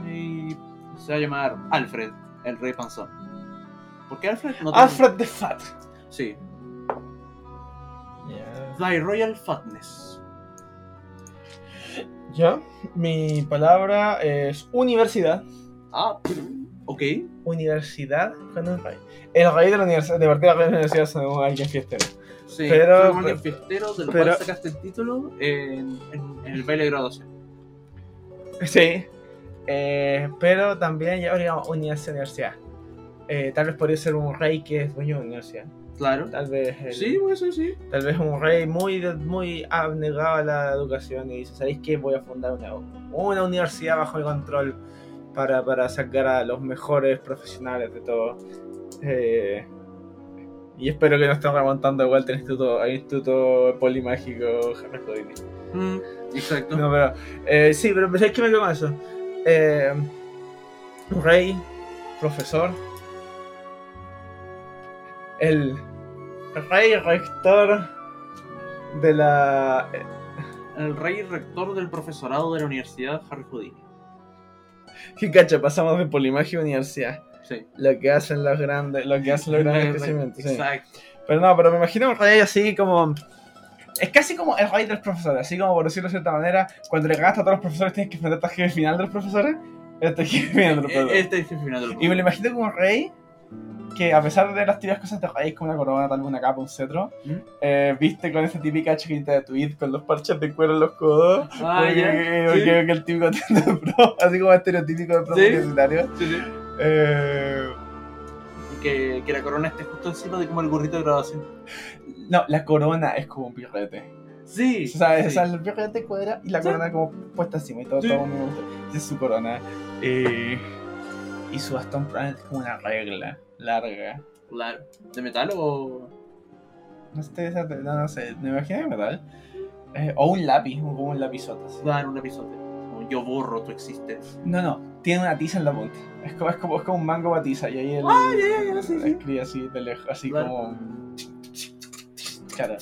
y se va a llamar Alfred, el rey panzón. ¿Por qué Alfred? No tiene- Alfred the Fat. Sí, Ya. Thy Royal Fatness. Ya, mi palabra es universidad. Ah, ok. Universidad con un rey. El rey de la universidad, de partida el rey de la universidad según alguien fiestero. Sí, Pero- alguien fiestero del pero- cual sacaste el título en, en- en el baile de graduación. Sí. Eh, pero también ya digamos universidad, universidad. Eh, tal vez podría ser un rey que es dueño de una universidad. Claro. Tal vez el- Sí, pues sí, sí. Tal vez un rey muy, muy abnegado a la educación y dice, ¿sabéis qué? Voy a fundar una, una universidad bajo mi control para, para sacar a los mejores profesionales de todo. Eh, y espero que no estén remontando vuelta al instituto, al instituto polimágico Houdini. Mm, exacto. No, pero eh, sí, pero ¿sabéis qué me quedo con eso? Eh, rey, profesor, el rey rector de la El rey rector del profesorado de la Universidad Harry Houdini. <laughs> ¿Qué cacha? Pasamos de polimagia a universidad. Sí. Lo que hacen los grandes, lo que hacen los grandes crecimientos. sí. Exacto. Pero no, pero me imagino un rey así como. Es casi como el rey de los profesores, así como por decirlo de cierta manera, cuando le ganaste a todos los profesores tienes que enfrentarte al jefe final de los profesores. <laughs> Este es el jefe final de los profesores. Este es el final del Y me lo imagino como rey que a pesar de las típicas cosas de rey, como una corona, tal vez una capa, un cetro, ¿Mm? eh, viste con esa típica chiquita de tweet con los parches de cuero en los codos. Ah, porque, ya. porque- Sí. porque el típico <laughs> de pro, así como estereotípico de pro Sí. universitario. Sí, sí. Eh, Y que, que la corona esté justo encima de como el gorrito de graduación. no, la corona es como un pirrete. Sí. O sea, sí. o sea, el pirrete cuadra y la corona como puesta encima y todo, todo me gusta. Esa es su corona. Eh, y su bastón probablemente es como una regla larga. Claro. ¿De metal o.? No sé, no, no sé, me imagino de metal. Eh, o un lápiz, como un lapizote. así. Dar un episodio. Como yo borro tu existencia. No, no, tiene una tiza en la punta. Es como, es como, es como un mango batiza y ahí el, Ah, ya, ya, ya, sí, así de lejos, así Claro. como. Claro.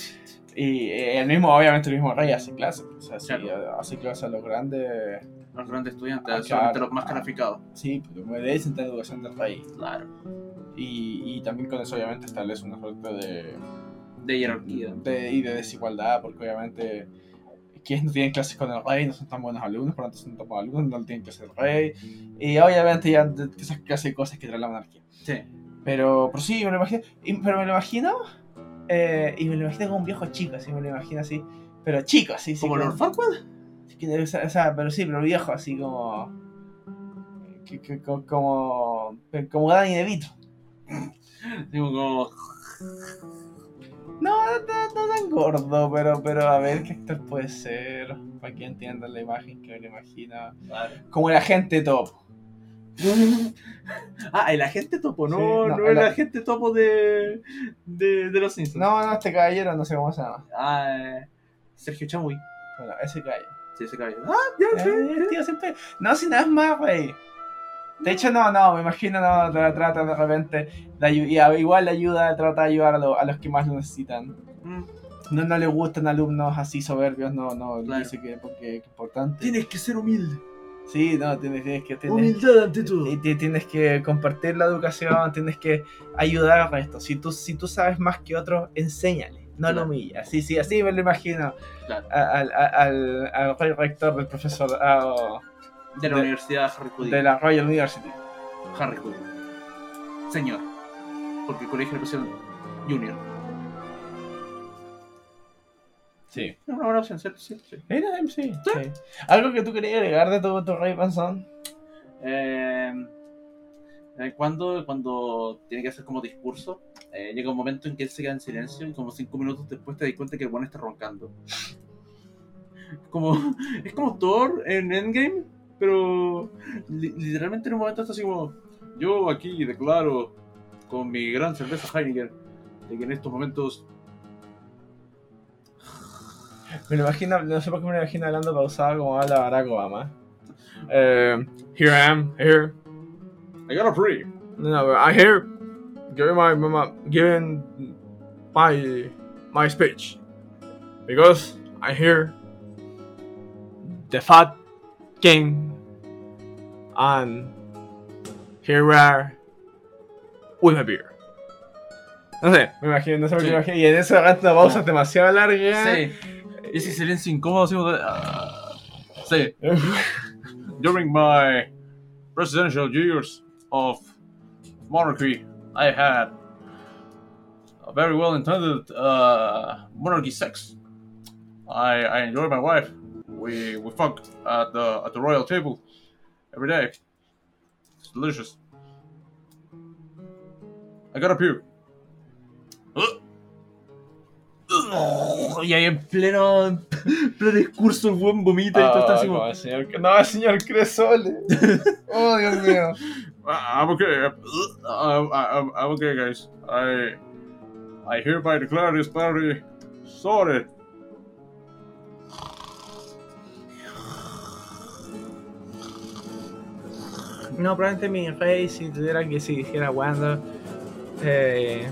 Y eh, el mismo, obviamente, el mismo rey hace clases. O sea, sí, Claro. hace clases a los grandes. Los grandes estudiantes, Ah, claro. los más Ah. calificados. Sí, me dicen tener educación del rey. Claro. Y, y también con eso, obviamente, establece una suerte de. De jerarquía. de- y de desigualdad, porque obviamente quienes no tienen clases con el rey no son tan buenos alumnos, por lo tanto son tan buenos alumnos, no tienen clases del rey, y obviamente ya esas clases de cosas que trae la monarquía. Sí. Pero, pero sí, me lo imagino, pero me lo imagino, eh, y me lo imagino como un viejo chico, así me lo imagino así, pero chico, así, sí, ¿Como Lord Farquaad? o sea, pero sí, pero viejo, así como... que- que- co- como como Danny DeVito. <laughs> Digo, como. No, no, tan gordo, pero, pero a ver qué actor puede ser. Para que entiendan la imagen que me lo imagino. Como el agente top. Ah, el agente topo, no, Sí, no, no, el agente topo de, de, de los Simpsons. No, no, este caballero no sé cómo se llama. Ah, eh, Sergio Chamuy. Bueno, ese caballero. Sí, ese caballero. Ah, ya, sí. Eh, tío siempre. No, si nada más, güey. De hecho, no, no, me imagino, no, tra- trata de repente. de ayu- y a- igual le ayuda, trata de ayudar a, lo- a los que más lo necesitan. Mm. No, no le gustan alumnos así soberbios, no, no, Claro. dice que porque es importante. Tienes que ser humilde. Sí, no, tienes, tienes que. Tienes, Humildad ante todo. Y ti- tienes que compartir la educación, tienes que ayudar al resto. Si tú, si tú sabes más que otros, enséñale, no lo humillas. Sí, sí, así me lo imagino Claro. al, al, al rey rector del profesor ah, De la de- Universidad Harry Houdini. de la Royal University. Harry Houdini. Señor. Porque el colegio le pusieron Junior. Sí. Es una buena opción, ¿cierto? Sí, sí. Sí, sí, sí. ¿Algo que tú querías agregar de tu, tu rey panzón? Eh, Eh, Cuando, cuando tiene que hacer como discurso, eh, llega un momento en que él se queda en silencio y como cinco minutos después te das cuenta que el bueno está roncando. Como, es como Thor en Endgame, pero li- literalmente en un momento está así como, yo aquí declaro con mi gran cerveza Heineken de que en estos momentos Me lo imagino, no sé por qué me lo imagino hablando pausado como habla Barack Obama. Eh, here I am, here. I got a free. No, no, I'm here giving my, my giving my my speech because I hear the fat king and here we are with a beer. No sé, me imagino, no sé por qué Sí. me imagino. Y en ese momento la pausa es demasiado larga. Sí. Ese silencio incómodo así ah. Sí. During my presidential years of monarchy, I had a very well intended uh, monarchy sex. I, I enjoy my wife. We we fuck at the at the royal table every day. It's delicious. I got a puke. Y ahí en pleno, en pleno discurso el buen vomita y todo está Ah, así como, como el señor, no, el señor Cresole. <laughs> oh, Dios mío. "Ah, I'm okay. I'm, I'm, I'm okay, guys. I I hereby declare this party sorted. No, probablemente mi rey, si tuviera que seguir aguando. Eh,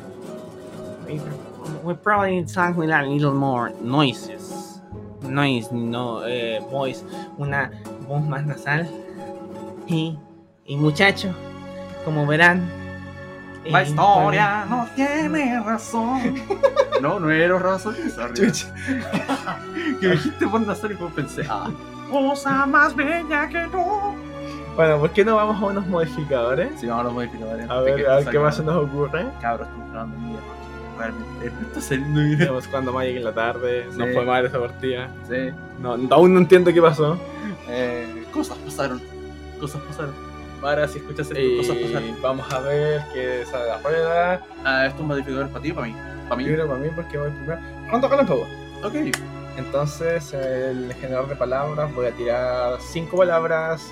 we probably need something with a little more noises. Noise, no, eh, voice. Una voz más nasal. Y, y muchachos, como verán. La eh, historia no tiene razón. <laughs> no, no era razón. <laughs> que me dijiste por razón y pues pensé, ah, cosa más bella que tú. Bueno, ¿por qué no vamos a unos modificadores? Sí, vamos a los modificadores. A ver, a ver qué más se nos ocurre. Cabros, estamos grabando noche. Realmente, esto está saliendo bien. Estamos jugando Magic en la tarde, no fue mal esa partida. Sí. No, aún no entiendo qué pasó. Eh, cosas pasaron. Cosas pasaron. Ahora, si escuchas esto, cosas pasaron. vamos a ver qué sale la rueda. Ah, esto es un modificador para ti o para mí. Para mí. Libro para mí porque voy primero. ¿Cuánto ganan todo? Ok. Entonces, el generador de palabras, voy a tirar cinco palabras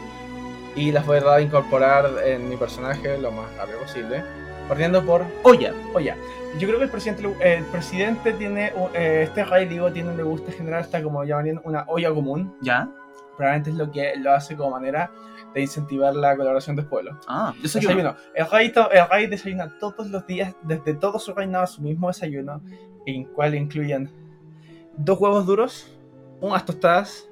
y las voy a incorporar en mi personaje lo más rápido posible. Partiendo por Olla. Oye, yo creo que el presidente, el presidente tiene, eh, este rey, digo, tiene, le gusta generar esta, como llaman, una olla común. ¿Ya? Probablemente es lo que lo hace como manera de incentivar la colaboración del pueblo. Ah, desayuno. El rey, el rey desayuna todos los días, desde todo su reinado, su mismo desayuno, en cual incluyen dos huevos duros, unas tostadas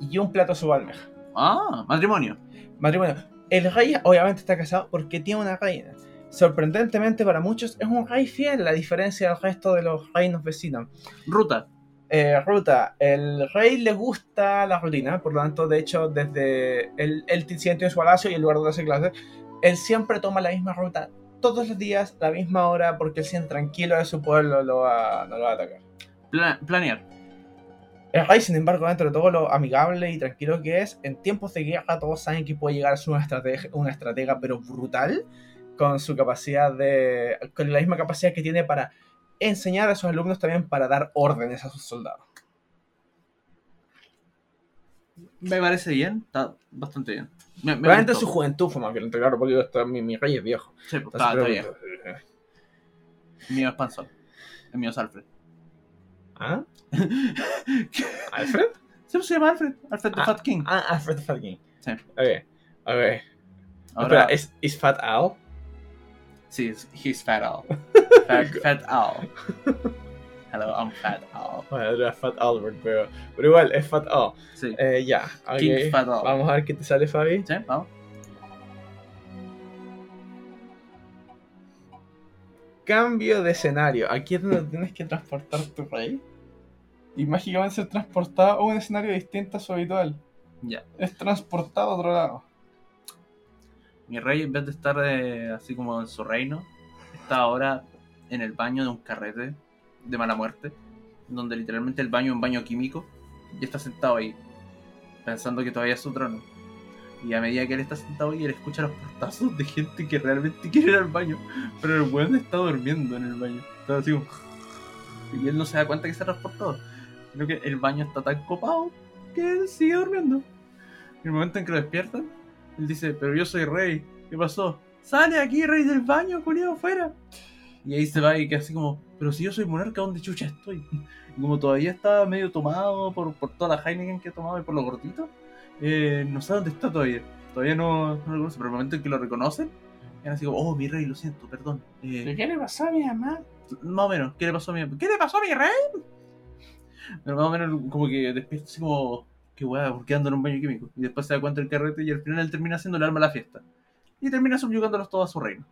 y un plato de almeja. Ah, matrimonio. Matrimonio. El rey obviamente está casado porque tiene una reina. Sorprendentemente para muchos es un rey fiel, a diferencia del resto de los reinos vecinos. Ruta. Eh, ruta, el rey le gusta la rutina, por lo tanto, de hecho, desde él siente en su palacio y en lugar de hacer clases, él siempre toma la misma ruta todos los días, la misma hora, porque él siente tranquilo de su pueblo lo va, no lo va a atacar. Pla- planear. El rey, sin embargo, dentro de todo lo amigable y tranquilo que es, en tiempos de guerra todos saben que puede llegar a ser una estratega, una estratega pero brutal, con su capacidad de. con la misma capacidad que tiene para enseñar a sus alumnos también para dar órdenes a sus soldados. Me parece bien. Está bastante bien. Me, me gustó. su juventud fue más violento, claro, porque esto- mi, mi rey es viejo. Sí, pues, está, está bien. que- El mío es Panzón. El mío es Alfred. ¿Ah? <laughs> ¿Alfred? Sí, pues, se llama Alfred. Alfred the Ah. Fat King. Ah, Alfred the Fat King. Sí. Ok, ok. Ahora, Espera, ¿es, ¿es Fat Al? Sí, es- he's Fat Al. <laughs> Fat, fat Al. <laughs> Hello, I'm Fat Al. Bueno, era Fat Albert, pero, pero igual, es Fat Al. Sí. Eh, ya, ok. King Fat Al. Vamos a ver qué te sale, Fabi. Sí, vamos. Cambio de escenario. Aquí es donde tienes que transportar tu rey. Y mágicamente ser transportado a un escenario distinto a su habitual. Ya. Es transportado a otro lado. Mi rey, en vez de estar eh, así como en su reino, está ahora en el baño de un carrete de mala muerte, donde literalmente el baño es un baño químico, y está sentado ahí, pensando que todavía es su trono. Y a medida que él está sentado y él escucha los portazos de gente que realmente quiere ir al baño. Pero el weón está durmiendo en el baño. Está así como... Y él no se da cuenta que se ha transportado. Sino que el baño está tan copado que él sigue durmiendo. En el momento en que lo despiertan, él dice, pero yo soy rey. ¿Qué pasó? Sale aquí, rey del baño, culiado, fuera. Y ahí se va y queda así como, pero si yo soy monarca, ¿dónde chucha estoy? <laughs> Y como todavía está medio tomado por, por toda la Heineken que ha tomado y por lo gordito, eh, no sé dónde está todavía. Todavía no, no lo conoce, pero el momento en que lo reconocen, es así como, oh, mi rey, lo siento, perdón. Eh, ¿Qué le pasó a mi mamá? más o menos, ¿qué le pasó a mi ¿Qué le pasó a mi rey? Pero más o menos como que despierta así como, qué weá, ¿por qué ando en un baño químico? Y después se da cuenta del carrete y al final él termina haciendo el alma a la fiesta. Y termina subyugándolos todos a su reino.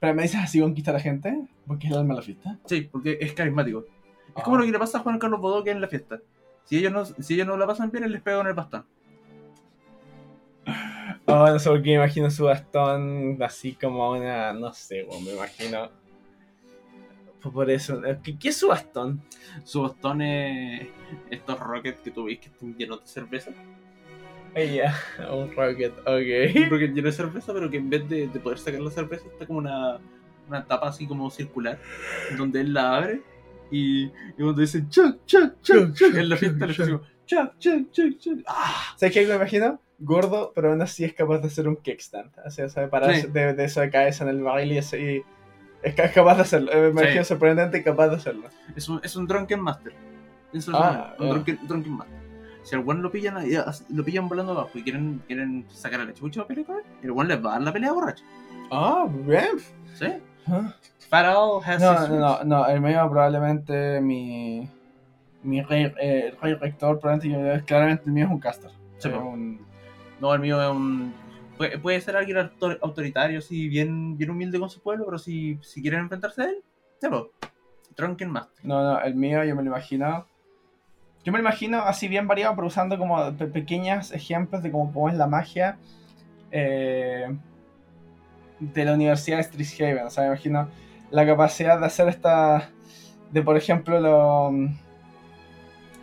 Pero me dices así conquista a la gente, porque es el alma de la fiesta. Sí, porque es carismático. Es Ah. como lo que le pasa a Juan Carlos Bodoque en la fiesta. Si ellos no, si ellos no la pasan bien, él les pega con el bastón. Oh, no sé por qué me imagino su bastón así como una. No sé, weón, me imagino. Por eso. ¿Qué, qué es su bastón? Su bastón es estos rockets que tú veis que están llenos de cerveza. Ella, un rocket, Un ok. rocket lleno de cerveza, pero que en vez de, de poder sacar la cerveza, está como una, una tapa así como circular, donde él la abre y, y cuando dicen chuck, chuck, chuck, chuck, en la fiesta le como chuck, chuck, chuck, chuck. ¡Ah! ¿Sabes qué me imagino? Gordo, pero aún así es capaz de hacer un kickstand. O sea, sabe parar Sí. de, de de cabeza en el baile y así. Es, ca- es capaz de hacerlo. Eh, Me imagino Sí. sorprendente y capaz de hacerlo. Es un, es un Drunken Master. Ah, un ah. drunken, drunken Master. Si al one lo pillan, as- lo pillan volando abajo y quieren, quieren sacar a la chucha a él, el one les va a dar la pelea borracho. Ah, bien. ¿Sí? Ah. Farrell has No, his no, no, no, el mío probablemente mi. Mi rey, eh, el rey rector, probablemente yo- claramente el mío es un caster. Sí, Es po. un- No, el mío es un. Puede, ser alguien autor- autoritario, sí, bien, bien humilde con su pueblo, pero si, si quieren enfrentarse a él, ya pues. Drunken Master. No, no, el mío yo me lo imagino. Yo me lo imagino así bien variado, pero usando como pe- pequeños ejemplos de cómo, cómo es la magia eh, de la Universidad de Strixhaven. O sea, me imagino la capacidad de hacer esta. de por ejemplo, lo.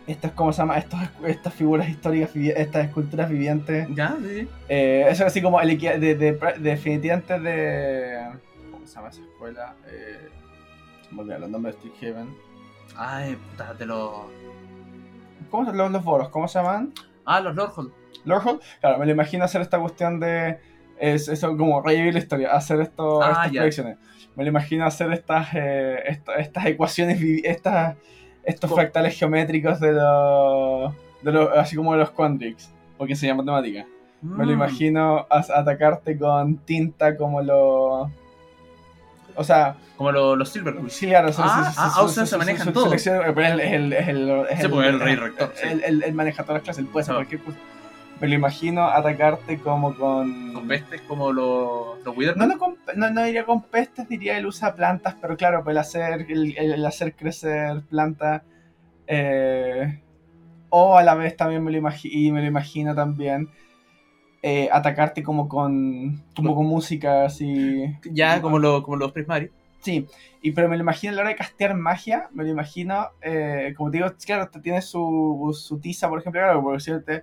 Estas, ¿cómo se llama? Estos, estas figuras históricas, estas esculturas vivientes. Ya, sí. Eh, eso es así como el de, de, de- definitivamente de. ¿Cómo se llama esa escuela? Eh, se me olvidaron los nombres de Strixhaven. Ay, puta, de los. ¿Cómo se los, los boros? ¿Cómo se llaman? Ah, los Lordhold. Lordhold. Claro, me lo imagino hacer esta cuestión de. Es, eso como revivir la historia, hacer esto, Ah, estas ya. proyecciones. Me lo imagino hacer estas, eh, estas ecuaciones, estas, estos fractales geométricos de los. De los así como de los Quandrix, porque se llama matemática. Me lo Mm. imagino as- atacarte con tinta como lo. O sea, Como los, los Silver sí, claro, Ah, su- ah, su- Austen su- se su- maneja su- en todo. selección, pero es el, es el, es Sí, pues, el rey rector. Él, maneja todas las clases, él puede hacer Ah. cualquier cosa. Me lo imagino atacarte como con. Con pestes como los, los. No, no, con- no, no diría con pestes, diría él usa plantas, pero claro, pues el hacer, el, el hacer crecer plantas. eh, o a la vez también me lo y me lo imagino también. eh, atacarte como con. como con música así. Ya, como, los como los Prismari. Sí, y, pero me lo imagino a la hora de castear magia, me lo imagino, eh, como te digo, claro, te tiene su, su tiza, por ejemplo, claro, por decirte,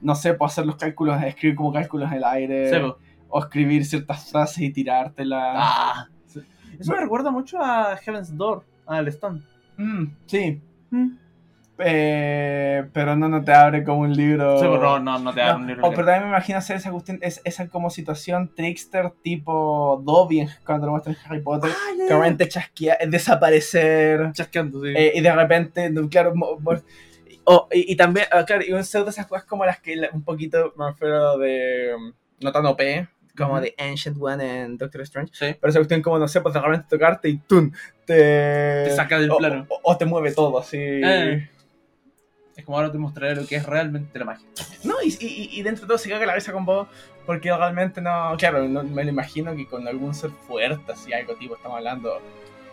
no sé, puedo hacer los cálculos, escribir como cálculos en el aire, Sí, o escribir ciertas frases y tirártelas. Ah. Eso me recuerda mucho a Heaven's Door, al stand. Mm, sí, Mm. eh, pero no, no te abre como un libro. Sí, no, no, no te No, un libro. o, pero también me imagino hacer esa cuestión, es, esa como situación trickster tipo Dobby en- cuando lo muestran en Harry Potter, Ah, que realmente chasquea, desaparecer. Chasqueando, sí. Eh, y de repente, claro, oh, y, y también, ah, claro, y un pseudo de esas cosas como las que un poquito me refiero de, um, no tan OP, como Ujú. de Ancient One en Doctor Strange, Sí. pero esa cuestión como, no sé, pues de repente tocarte y ¡tum! Te, Te saca del o, plano. o- o te mueve todo, así. Eh. Es como ahora te mostraré lo que es realmente la magia. No, y, y, y dentro de todo se caga la cabeza con vos, porque realmente no, claro, no, me lo imagino que con algún ser fuerte, así, algo tipo, estamos hablando,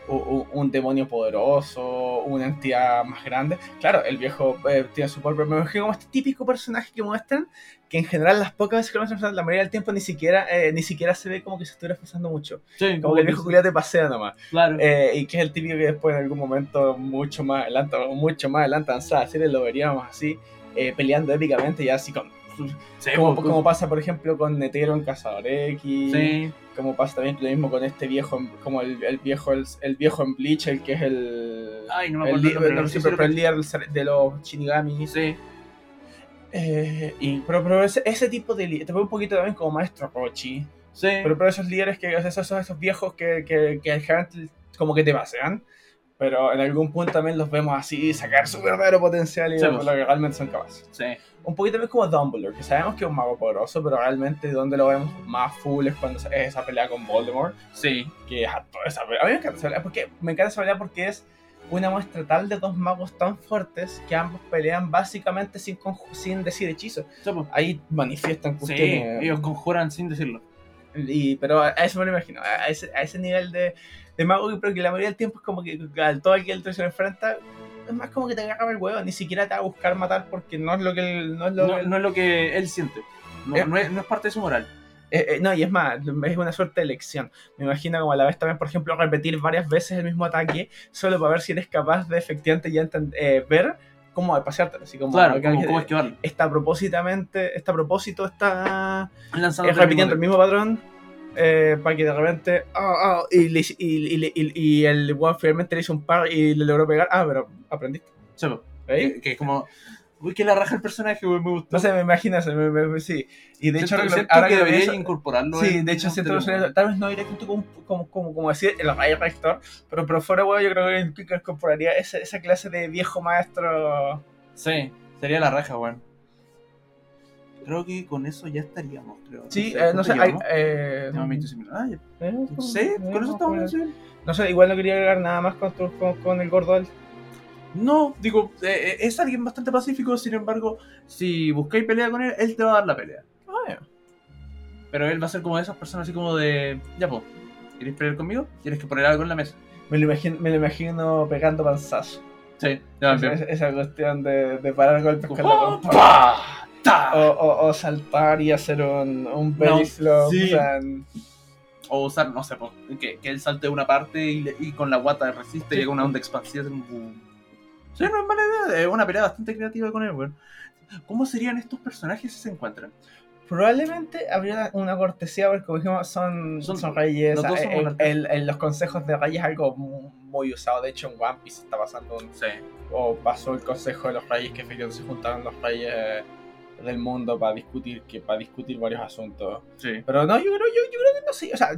u- u- un, demonio poderoso, una entidad más grande. Claro, el viejo eh, tiene su pero me imagino como este típico personaje que muestran, que en general las pocas veces que lo muestran, la mayoría del tiempo ni siquiera, eh, ni siquiera se ve como que se estuviera esforzando mucho. Sí, Como que el viejo culiao te pasea nomás. Claro. Eh, y que es el típico que después en algún momento mucho más adelante, mucho más adelante avanzada, así lo veríamos así, eh, peleando épicamente ya así con Sí, Como, pues, como pasa, por ejemplo, con Netero en Cazador X. sí, Como pasa también lo mismo con este viejo, como el, el viejo el, el viejo en Bleach, el que es el. Ay, no me el, acuerdo el sí, el líder de los Shinigami. sí. Eh, y, pero pero ese, ese tipo de líderes, te veo un poquito también como Maestro Rochi. Sí. Pero, pero esos líderes que esos, esos, esos viejos que, que, que como que te pasean. Pero en algún punto también los vemos así sacar su verdadero potencial y Sí, pues. lo que realmente son capaces. sí. Un poquito también como Dumbledore, que sabemos que es un mago poderoso, pero realmente donde lo vemos más full es cuando es esa pelea con Voldemort. Sí. Que es a toda esa pelea. A mí me encanta esa pelea porque, me encanta esa pelea porque es una muestra tal de dos magos tan fuertes que ambos pelean básicamente sin, sin decir hechizos. Sí, pues. Ahí manifiestan Sí, cuestiones. ellos conjuran sin decirlo. Y, pero a eso me lo imagino, a ese, a ese nivel de, de mago, pero que la mayoría del tiempo es como que al todo el que se lo enfrenta, es más como que te agarra el huevo, ni siquiera te va a buscar matar porque no es lo que él- no es lo No, es lo que él siente. No, Eh. no es, no es parte de su moral. Eh, eh, no, y es más, es una suerte de elección. Me imagino como a la vez también, por ejemplo, repetir varias veces el mismo ataque solo para ver si eres capaz de efectivamente ya eh, ver cómo paseártelo. Así como Claro, que cómo esquivarlo. está propósitamente, está propósito, está repitiendo el mismo patrón eh, para que de repente ah, ah, y, le- y, y, y, el weón finalmente le hizo un par y le logró pegar. Ah, pero aprendiste. Pues. ¿Veis? Que, es como. Uy, que la raja el personaje, me gustó. No sé, me imagino eso. me- me- sí. Y de hecho, siento, ahora que siento ahora debería pienso- incorporarlo. Sí, de hecho, en siento que tal vez no directo como, como, como, como decir el rayo rector, pero, pero fuera weón, yo creo que incorporaría esa, esa clase de viejo maestro. Sí, sería la raja, weón. Creo que con eso ya estaríamos, creo. Sí, eh, no ¿cuánto sé, hay, eh, 25 minutos. Ah, eh, No sé, con eso estamos bien. No sé, igual no quería agregar nada más con, tu- con, con el gordo. Al- No, digo, eh, eh, es alguien bastante pacífico, sin embargo, si buscáis pelea con él, él te va a dar la pelea. Ah, Pero él va a ser como de esas personas así como de, ya pues, ¿quieres pelear conmigo? Tienes que poner algo en la mesa. Me lo imagino, me lo imagino pegando panzazo. Sí, Esa, cuestión de, de parar golpes con la. ¡Ta! O, o, o saltar y hacer un, un belly No, sí. o sea, O usar, no sé, que, que él salte de una parte y, le- y con la guata resiste Sí. y haga una onda expansiva. un. Sí, no es mala idea, es una pelea bastante creativa con él, weón. ¿Cómo serían estos personajes si se encuentran? Probablemente habría una cortesía, porque como dijimos, son, Son- son, reyes. los en, en- en los consejos de reyes es algo mu- muy usado. De hecho, en One Piece está pasando un- Sí. o pasó el consejo de los reyes que efectivamente se juntaron los reyes del mundo para discutir que para discutir varios asuntos. Sí. Pero no, yo creo, yo, yo creo que no sé. O sea,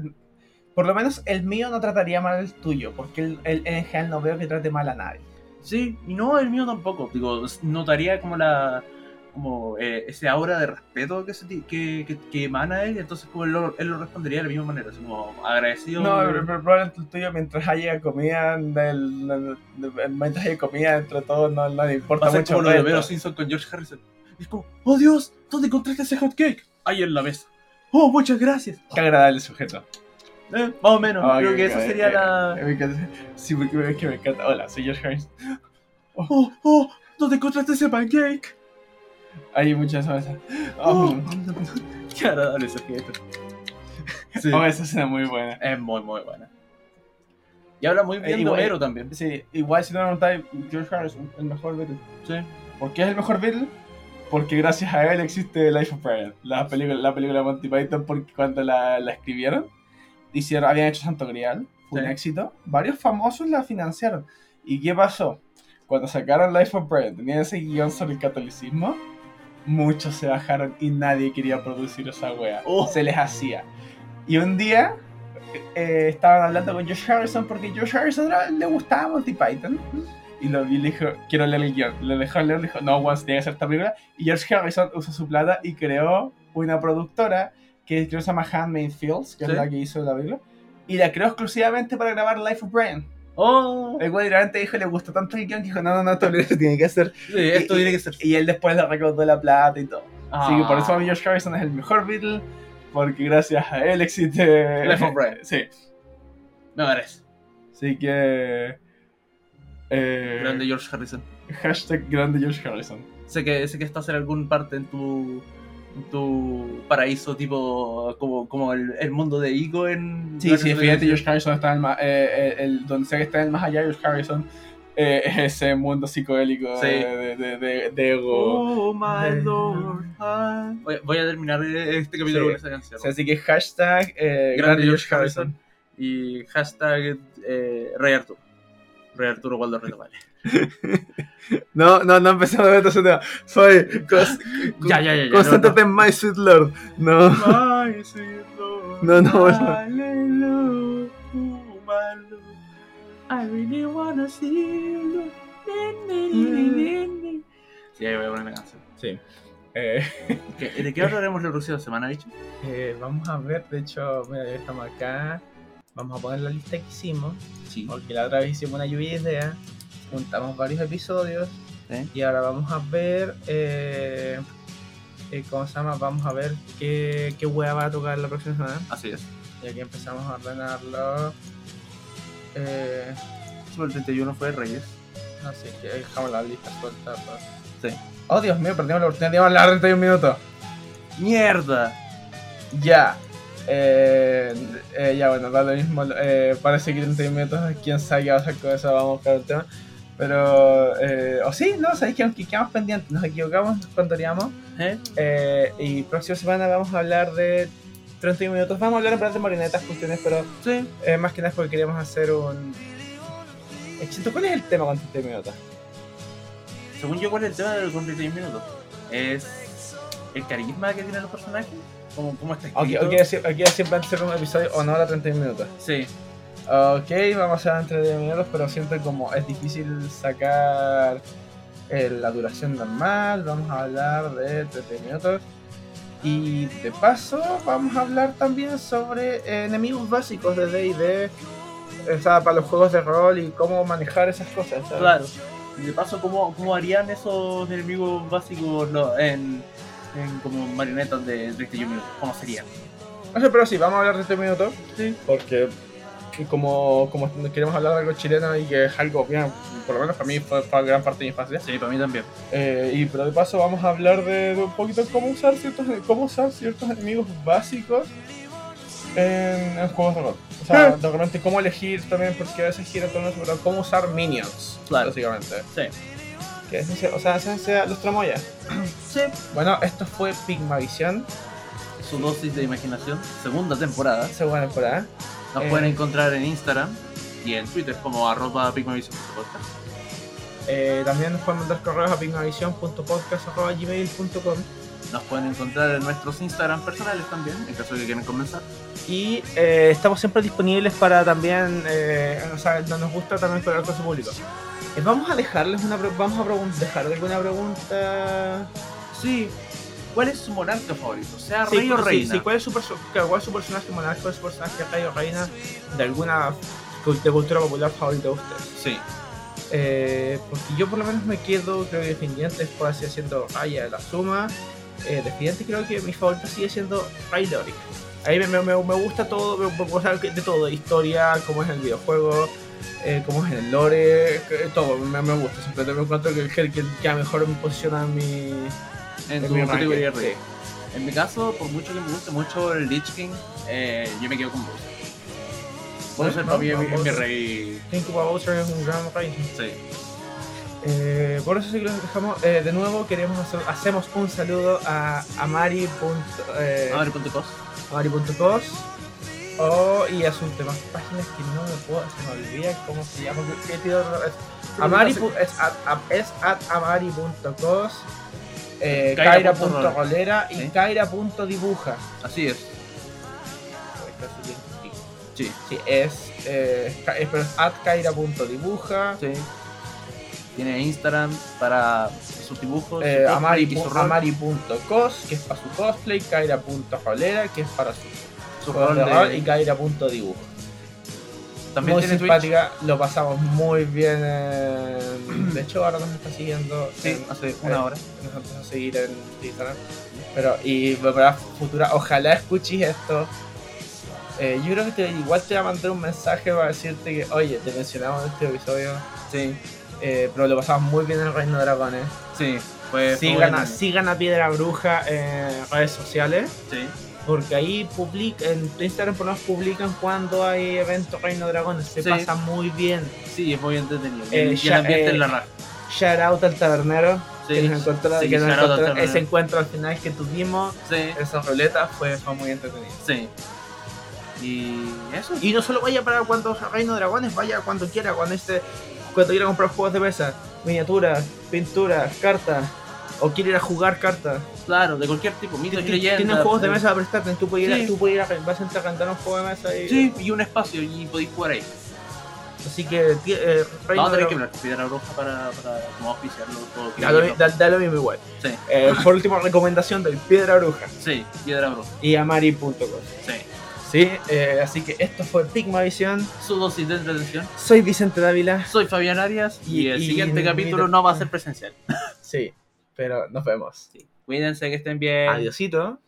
por lo menos el mío no trataría mal el tuyo, porque él, él- en general no veo que trate mal a nadie. Sí, y no, el mío tampoco. Digo, notaría como la. como eh, ese aura de respeto que, se que, que, que emana él, entonces como él lo, él lo respondería de la misma manera, así como agradecido. No, pero, pero probablemente el tuyo mientras haya comida, del- mientras haya comida dentro de todo, no, no le importa mucho. como lo el de Simpson con George Harrison. Y es como, oh Dios, ¿dónde encontraste ese hot cake? Ahí en la mesa. Oh, muchas gracias. Qué agradable sujeto. Eh, más o menos, Ah, creo que- que- sería que- la. Me encanta. <laughs> Sí, porque me, que me encanta. Hola, soy George Harris. <gasps> Oh, oh, ¿dónde encontraste ese pancake? Hay muchas veces. <gasps> Oh, Oh, qué agradable sujeto. <laughs> Sí. <laughs> oh, esa escena muy buena. Es muy, muy buena. Y habla muy bien Eh, de igual- Homero también. Sí, igual si no me preguntáis, George Harrison, el mejor Beatle. Sí. ¿Por qué es el mejor Beatle? Porque gracias a él existe Life of Brian, la película, la película de Monty Python, porque cuando la, la escribieron, hicieron, habían hecho Santo Grial, fue un éxito, varios famosos la financiaron. ¿Y qué pasó? Cuando sacaron Life of Brian, tenían ese guion sobre el catolicismo, muchos se bajaron y nadie quería producir esa wea. Oh. Se les hacía. Y un día eh, estaban hablando con George Harrison porque George Harrison le gustaba Monty Python. Y lo vi y le dijo, quiero leer el guion. Le dejó leer, le dijo, no, once tiene que hacer esta película. Y George Harrison usó su plata y creó una productora que se llama Handmade Fields, que Sí. es la que hizo la película. Y la creó exclusivamente para grabar Life of Brian. Oh, El güey literalmente dijo, le gustó tanto el guion que dijo, no, no, no, esto <laughs> tiene que hacer. sí, esto y, tiene que ser. Y él después le recaudó la plata y todo. Así que por eso Ah. a mí George Harrison es el mejor Beatle, porque gracias a él existe... Life of Brian. <laughs> Sí. Me parece. Así que... Eh, Grande George Harrison. Hashtag grande George Harrison. Sé que, sé que estás en algún parte en tu, en tu paraíso, tipo como, como el, el mundo de Ico en. Sí, sí, fíjate, George Harrison está en el, eh, eh, el- donde sea que está en el más allá, George Harrison eh, ese mundo psicodélico Sí. de, de, de, de ego. Oh my lord. Voy, voy a terminar este capítulo Sí. con esa canción. Así que hashtag eh, Grande grande George Harrison. Y hashtag eh, Rey Arturo. Rey Arturo Waldo Vale. <laughs> No, no, no empecemos a ver ese tema. Soy cos- Ya, ya, ya. concéntrate no, en My Sweet Lord. No. no. My sweet Lord. No, no, no. I really wanna see you. Sí, ahí voy a poner la canción. Sí. Eh, ¿Qué- ¿De qué hablaremos la próxima semana, bicho? eh, vamos a ver, de hecho, mira, ya estamos acá. Vamos a poner la lista que hicimos. Sí. Porque la otra vez hicimos una lluvia de ideas. Juntamos varios episodios. ¿Eh? Y ahora vamos a ver. Eh, eh, ¿Cómo se llama? Vamos a ver qué, qué hueá va a tocar la próxima semana. Así es. Y aquí empezamos a ordenarlo. Eh, El 31 fue Reyes. así que dejamos la lista suelta. pues. Sí. Oh, Dios mío, perdimos la oportunidad de hablar 31 minutos. ¡Mierda! Ya. Eh, eh, ya, bueno, da lo mismo. Eh, parece que 31 minutos, quién sabe qué va a hacer con eso, vamos a buscar el tema. Pero, eh, o sí, no, sabéis que aunque quedamos pendientes, nos equivocamos cuando haríamos. ¿Eh? Eh, y próxima semana vamos a hablar de 31 minutos. Vamos a hablar en plan de marionetas, cuestiones, pero Sí. más que nada porque queríamos hacer un. Éxito, ¿cuál es el tema con 31 minutos? Según yo, ¿cuál es el tema del con 31 minutos? Es el carisma que tienen los personajes. ¿Cómo, cómo está Aquí escrito? okay, hacer un episodio honor a 31 minutos. Sí. Ok, vamos a hacer entre 10 minutos, pero siempre como es difícil sacar eh, la duración normal, vamos a hablar de 30 minutos. Y de paso vamos a hablar también sobre eh, enemigos básicos de D&D, o sea, para los juegos de rol y cómo manejar esas cosas. ¿sabes? Claro. Y de paso, ¿cómo, cómo harían esos enemigos básicos no, en, en como marionetas de 31 minutos? ¿Cómo serían? No sé, pero sí, vamos a hablar de 30 minutos, Sí. porque como, como queremos hablar de algo chileno y que es algo bien, por lo menos para mí fue, fue gran parte de mi infancia. Sí, para mí también. Eh, y pero de paso vamos a hablar de, de un poquito cómo usar ciertos cómo usar ciertos enemigos básicos en, en juegos de rol. O sea, de repente cómo elegir también, porque a veces gira todo eso, pero cómo usar minions, Claro. básicamente. Sí. Que es, o sea, en esencia, los tramoyas. <clears throat> Sí. Bueno, esto fue Pigmavisión, Su dosis de imaginación. Segunda temporada. segunda temporada. Nos Eh. pueden encontrar en Instagram y en Twitter como arroba pigmavision.podcast. Eh, también nos pueden mandar correos a pigmavisión.podcast.gmail.com Nos pueden encontrar en nuestros Instagram personales también, en caso de que quieran comenzar. Y eh, estamos siempre disponibles para también, eh, o sea, no nos gusta también colaborar con su público. Eh, vamos a dejarles una, vamos a dejar alguna pregunta. Sí. ¿Cuál es su monarca favorito? Sea Sí, rey o reina. sí, ¿cuál es su, cuál es su personaje monarca, cuál es su personaje rey o reina de alguna de cultura popular favorita de ustedes? Sí. Eh, porque yo por lo menos me quedo, creo que defendientes por así haciendo Raya de la Suma. Eh, creo que mi favorito sigue siendo Ray Lorick. A mí me, me, me- gusta todo, me, gusta de todo, historia, cómo es el videojuego, eh, cómo es el lore, todo, me, me gusta. Siempre me encuentro que, que, que, que a mejor me posiciona en mi, En en mi categoría. En mi caso, por mucho que me guste mucho el Lich King, eh, yo me quedo con Bowser. Bowser para mí es mi- rey. Bowser es un gran rey. Sí. Eh, por eso sí que los dejamos. Eh, de nuevo queremos hacer, hacemos un saludo a Amari. Eh, Amari.cos. Amari.cos o, y a sus demás páginas que no me puedo, se me olvida cómo se llama. Es, Amari, es at, es at amari.cos, eh, Kaira kaira.rolera y Sí. kaira.dibuja. Así es. Sí. Sí, es, eh, es, pero es at kaira.dibuja. Sí. Tiene Instagram para sus dibujos. Eh, cosplay amari, amari.cos, que es para su cosplay, kaira.rolera, que es para su, Su juegos rol de de- rol, y kaira.dibujo. También muy tiene simpática, lo pasamos muy bien. en- <clears throat> De hecho, ahora nos está siguiendo. Sí, en- hace una hora. Nos empezó a seguir en Instagram. Pero, y para futura, ojalá escuches esto. Eh, yo creo que te- igual te voy a mandar un mensaje para decirte que, oye, te mencionamos en este episodio. Sí, eh, pero lo pasamos muy bien en el Reino de Dragones. sí. Fue Sigan a, sigan a Piedra Bruja en redes sociales. Sí. Porque ahí public, en Instagram por lo menos publican cuando hay eventos Reino Dragones. Se Sí. pasa muy bien. Sí, es muy entretenido. Eh, y el ambiente eh, en la raja. Shout out al tabernero Sí, que nos encontró, sí, que nos encontró- ese encuentro al final que tuvimos Sí, esa ruleta fue, fue muy entretenido. sí. Y eso. Y no solo vaya para cuando Reino Dragones, vaya cuando quiera, cuando este, cuando quiera comprar juegos de mesa, miniaturas, pinturas, cartas, o quiere ir a jugar cartas. Claro, de cualquier tipo. Mitos y Tienen juegos de mesa a prestarte, tú puedes ir, a- tú puedes ir a, vas a entrar a rentar un juego de mesa y... Sí, y un espacio y podéis jugar ahí. Así que eh, Vamos a tener que Piedra Bruja para, para como auspiciarlo. todo Da lo, da- da lo mismo igual. Sí, Eh, por último, recomendación del Piedra Bruja sí, Piedra Bruja. y amari.com. Sí. Sí, eh, así que esto fue Pigma Visión. Su dosis de entretención. Soy Vicente Dávila. Soy Fabián Arias y, Y- el siguiente capítulo no va a ser presencial. Sí, pero nos vemos. Sí. Cuídense, que estén bien. Adiosito.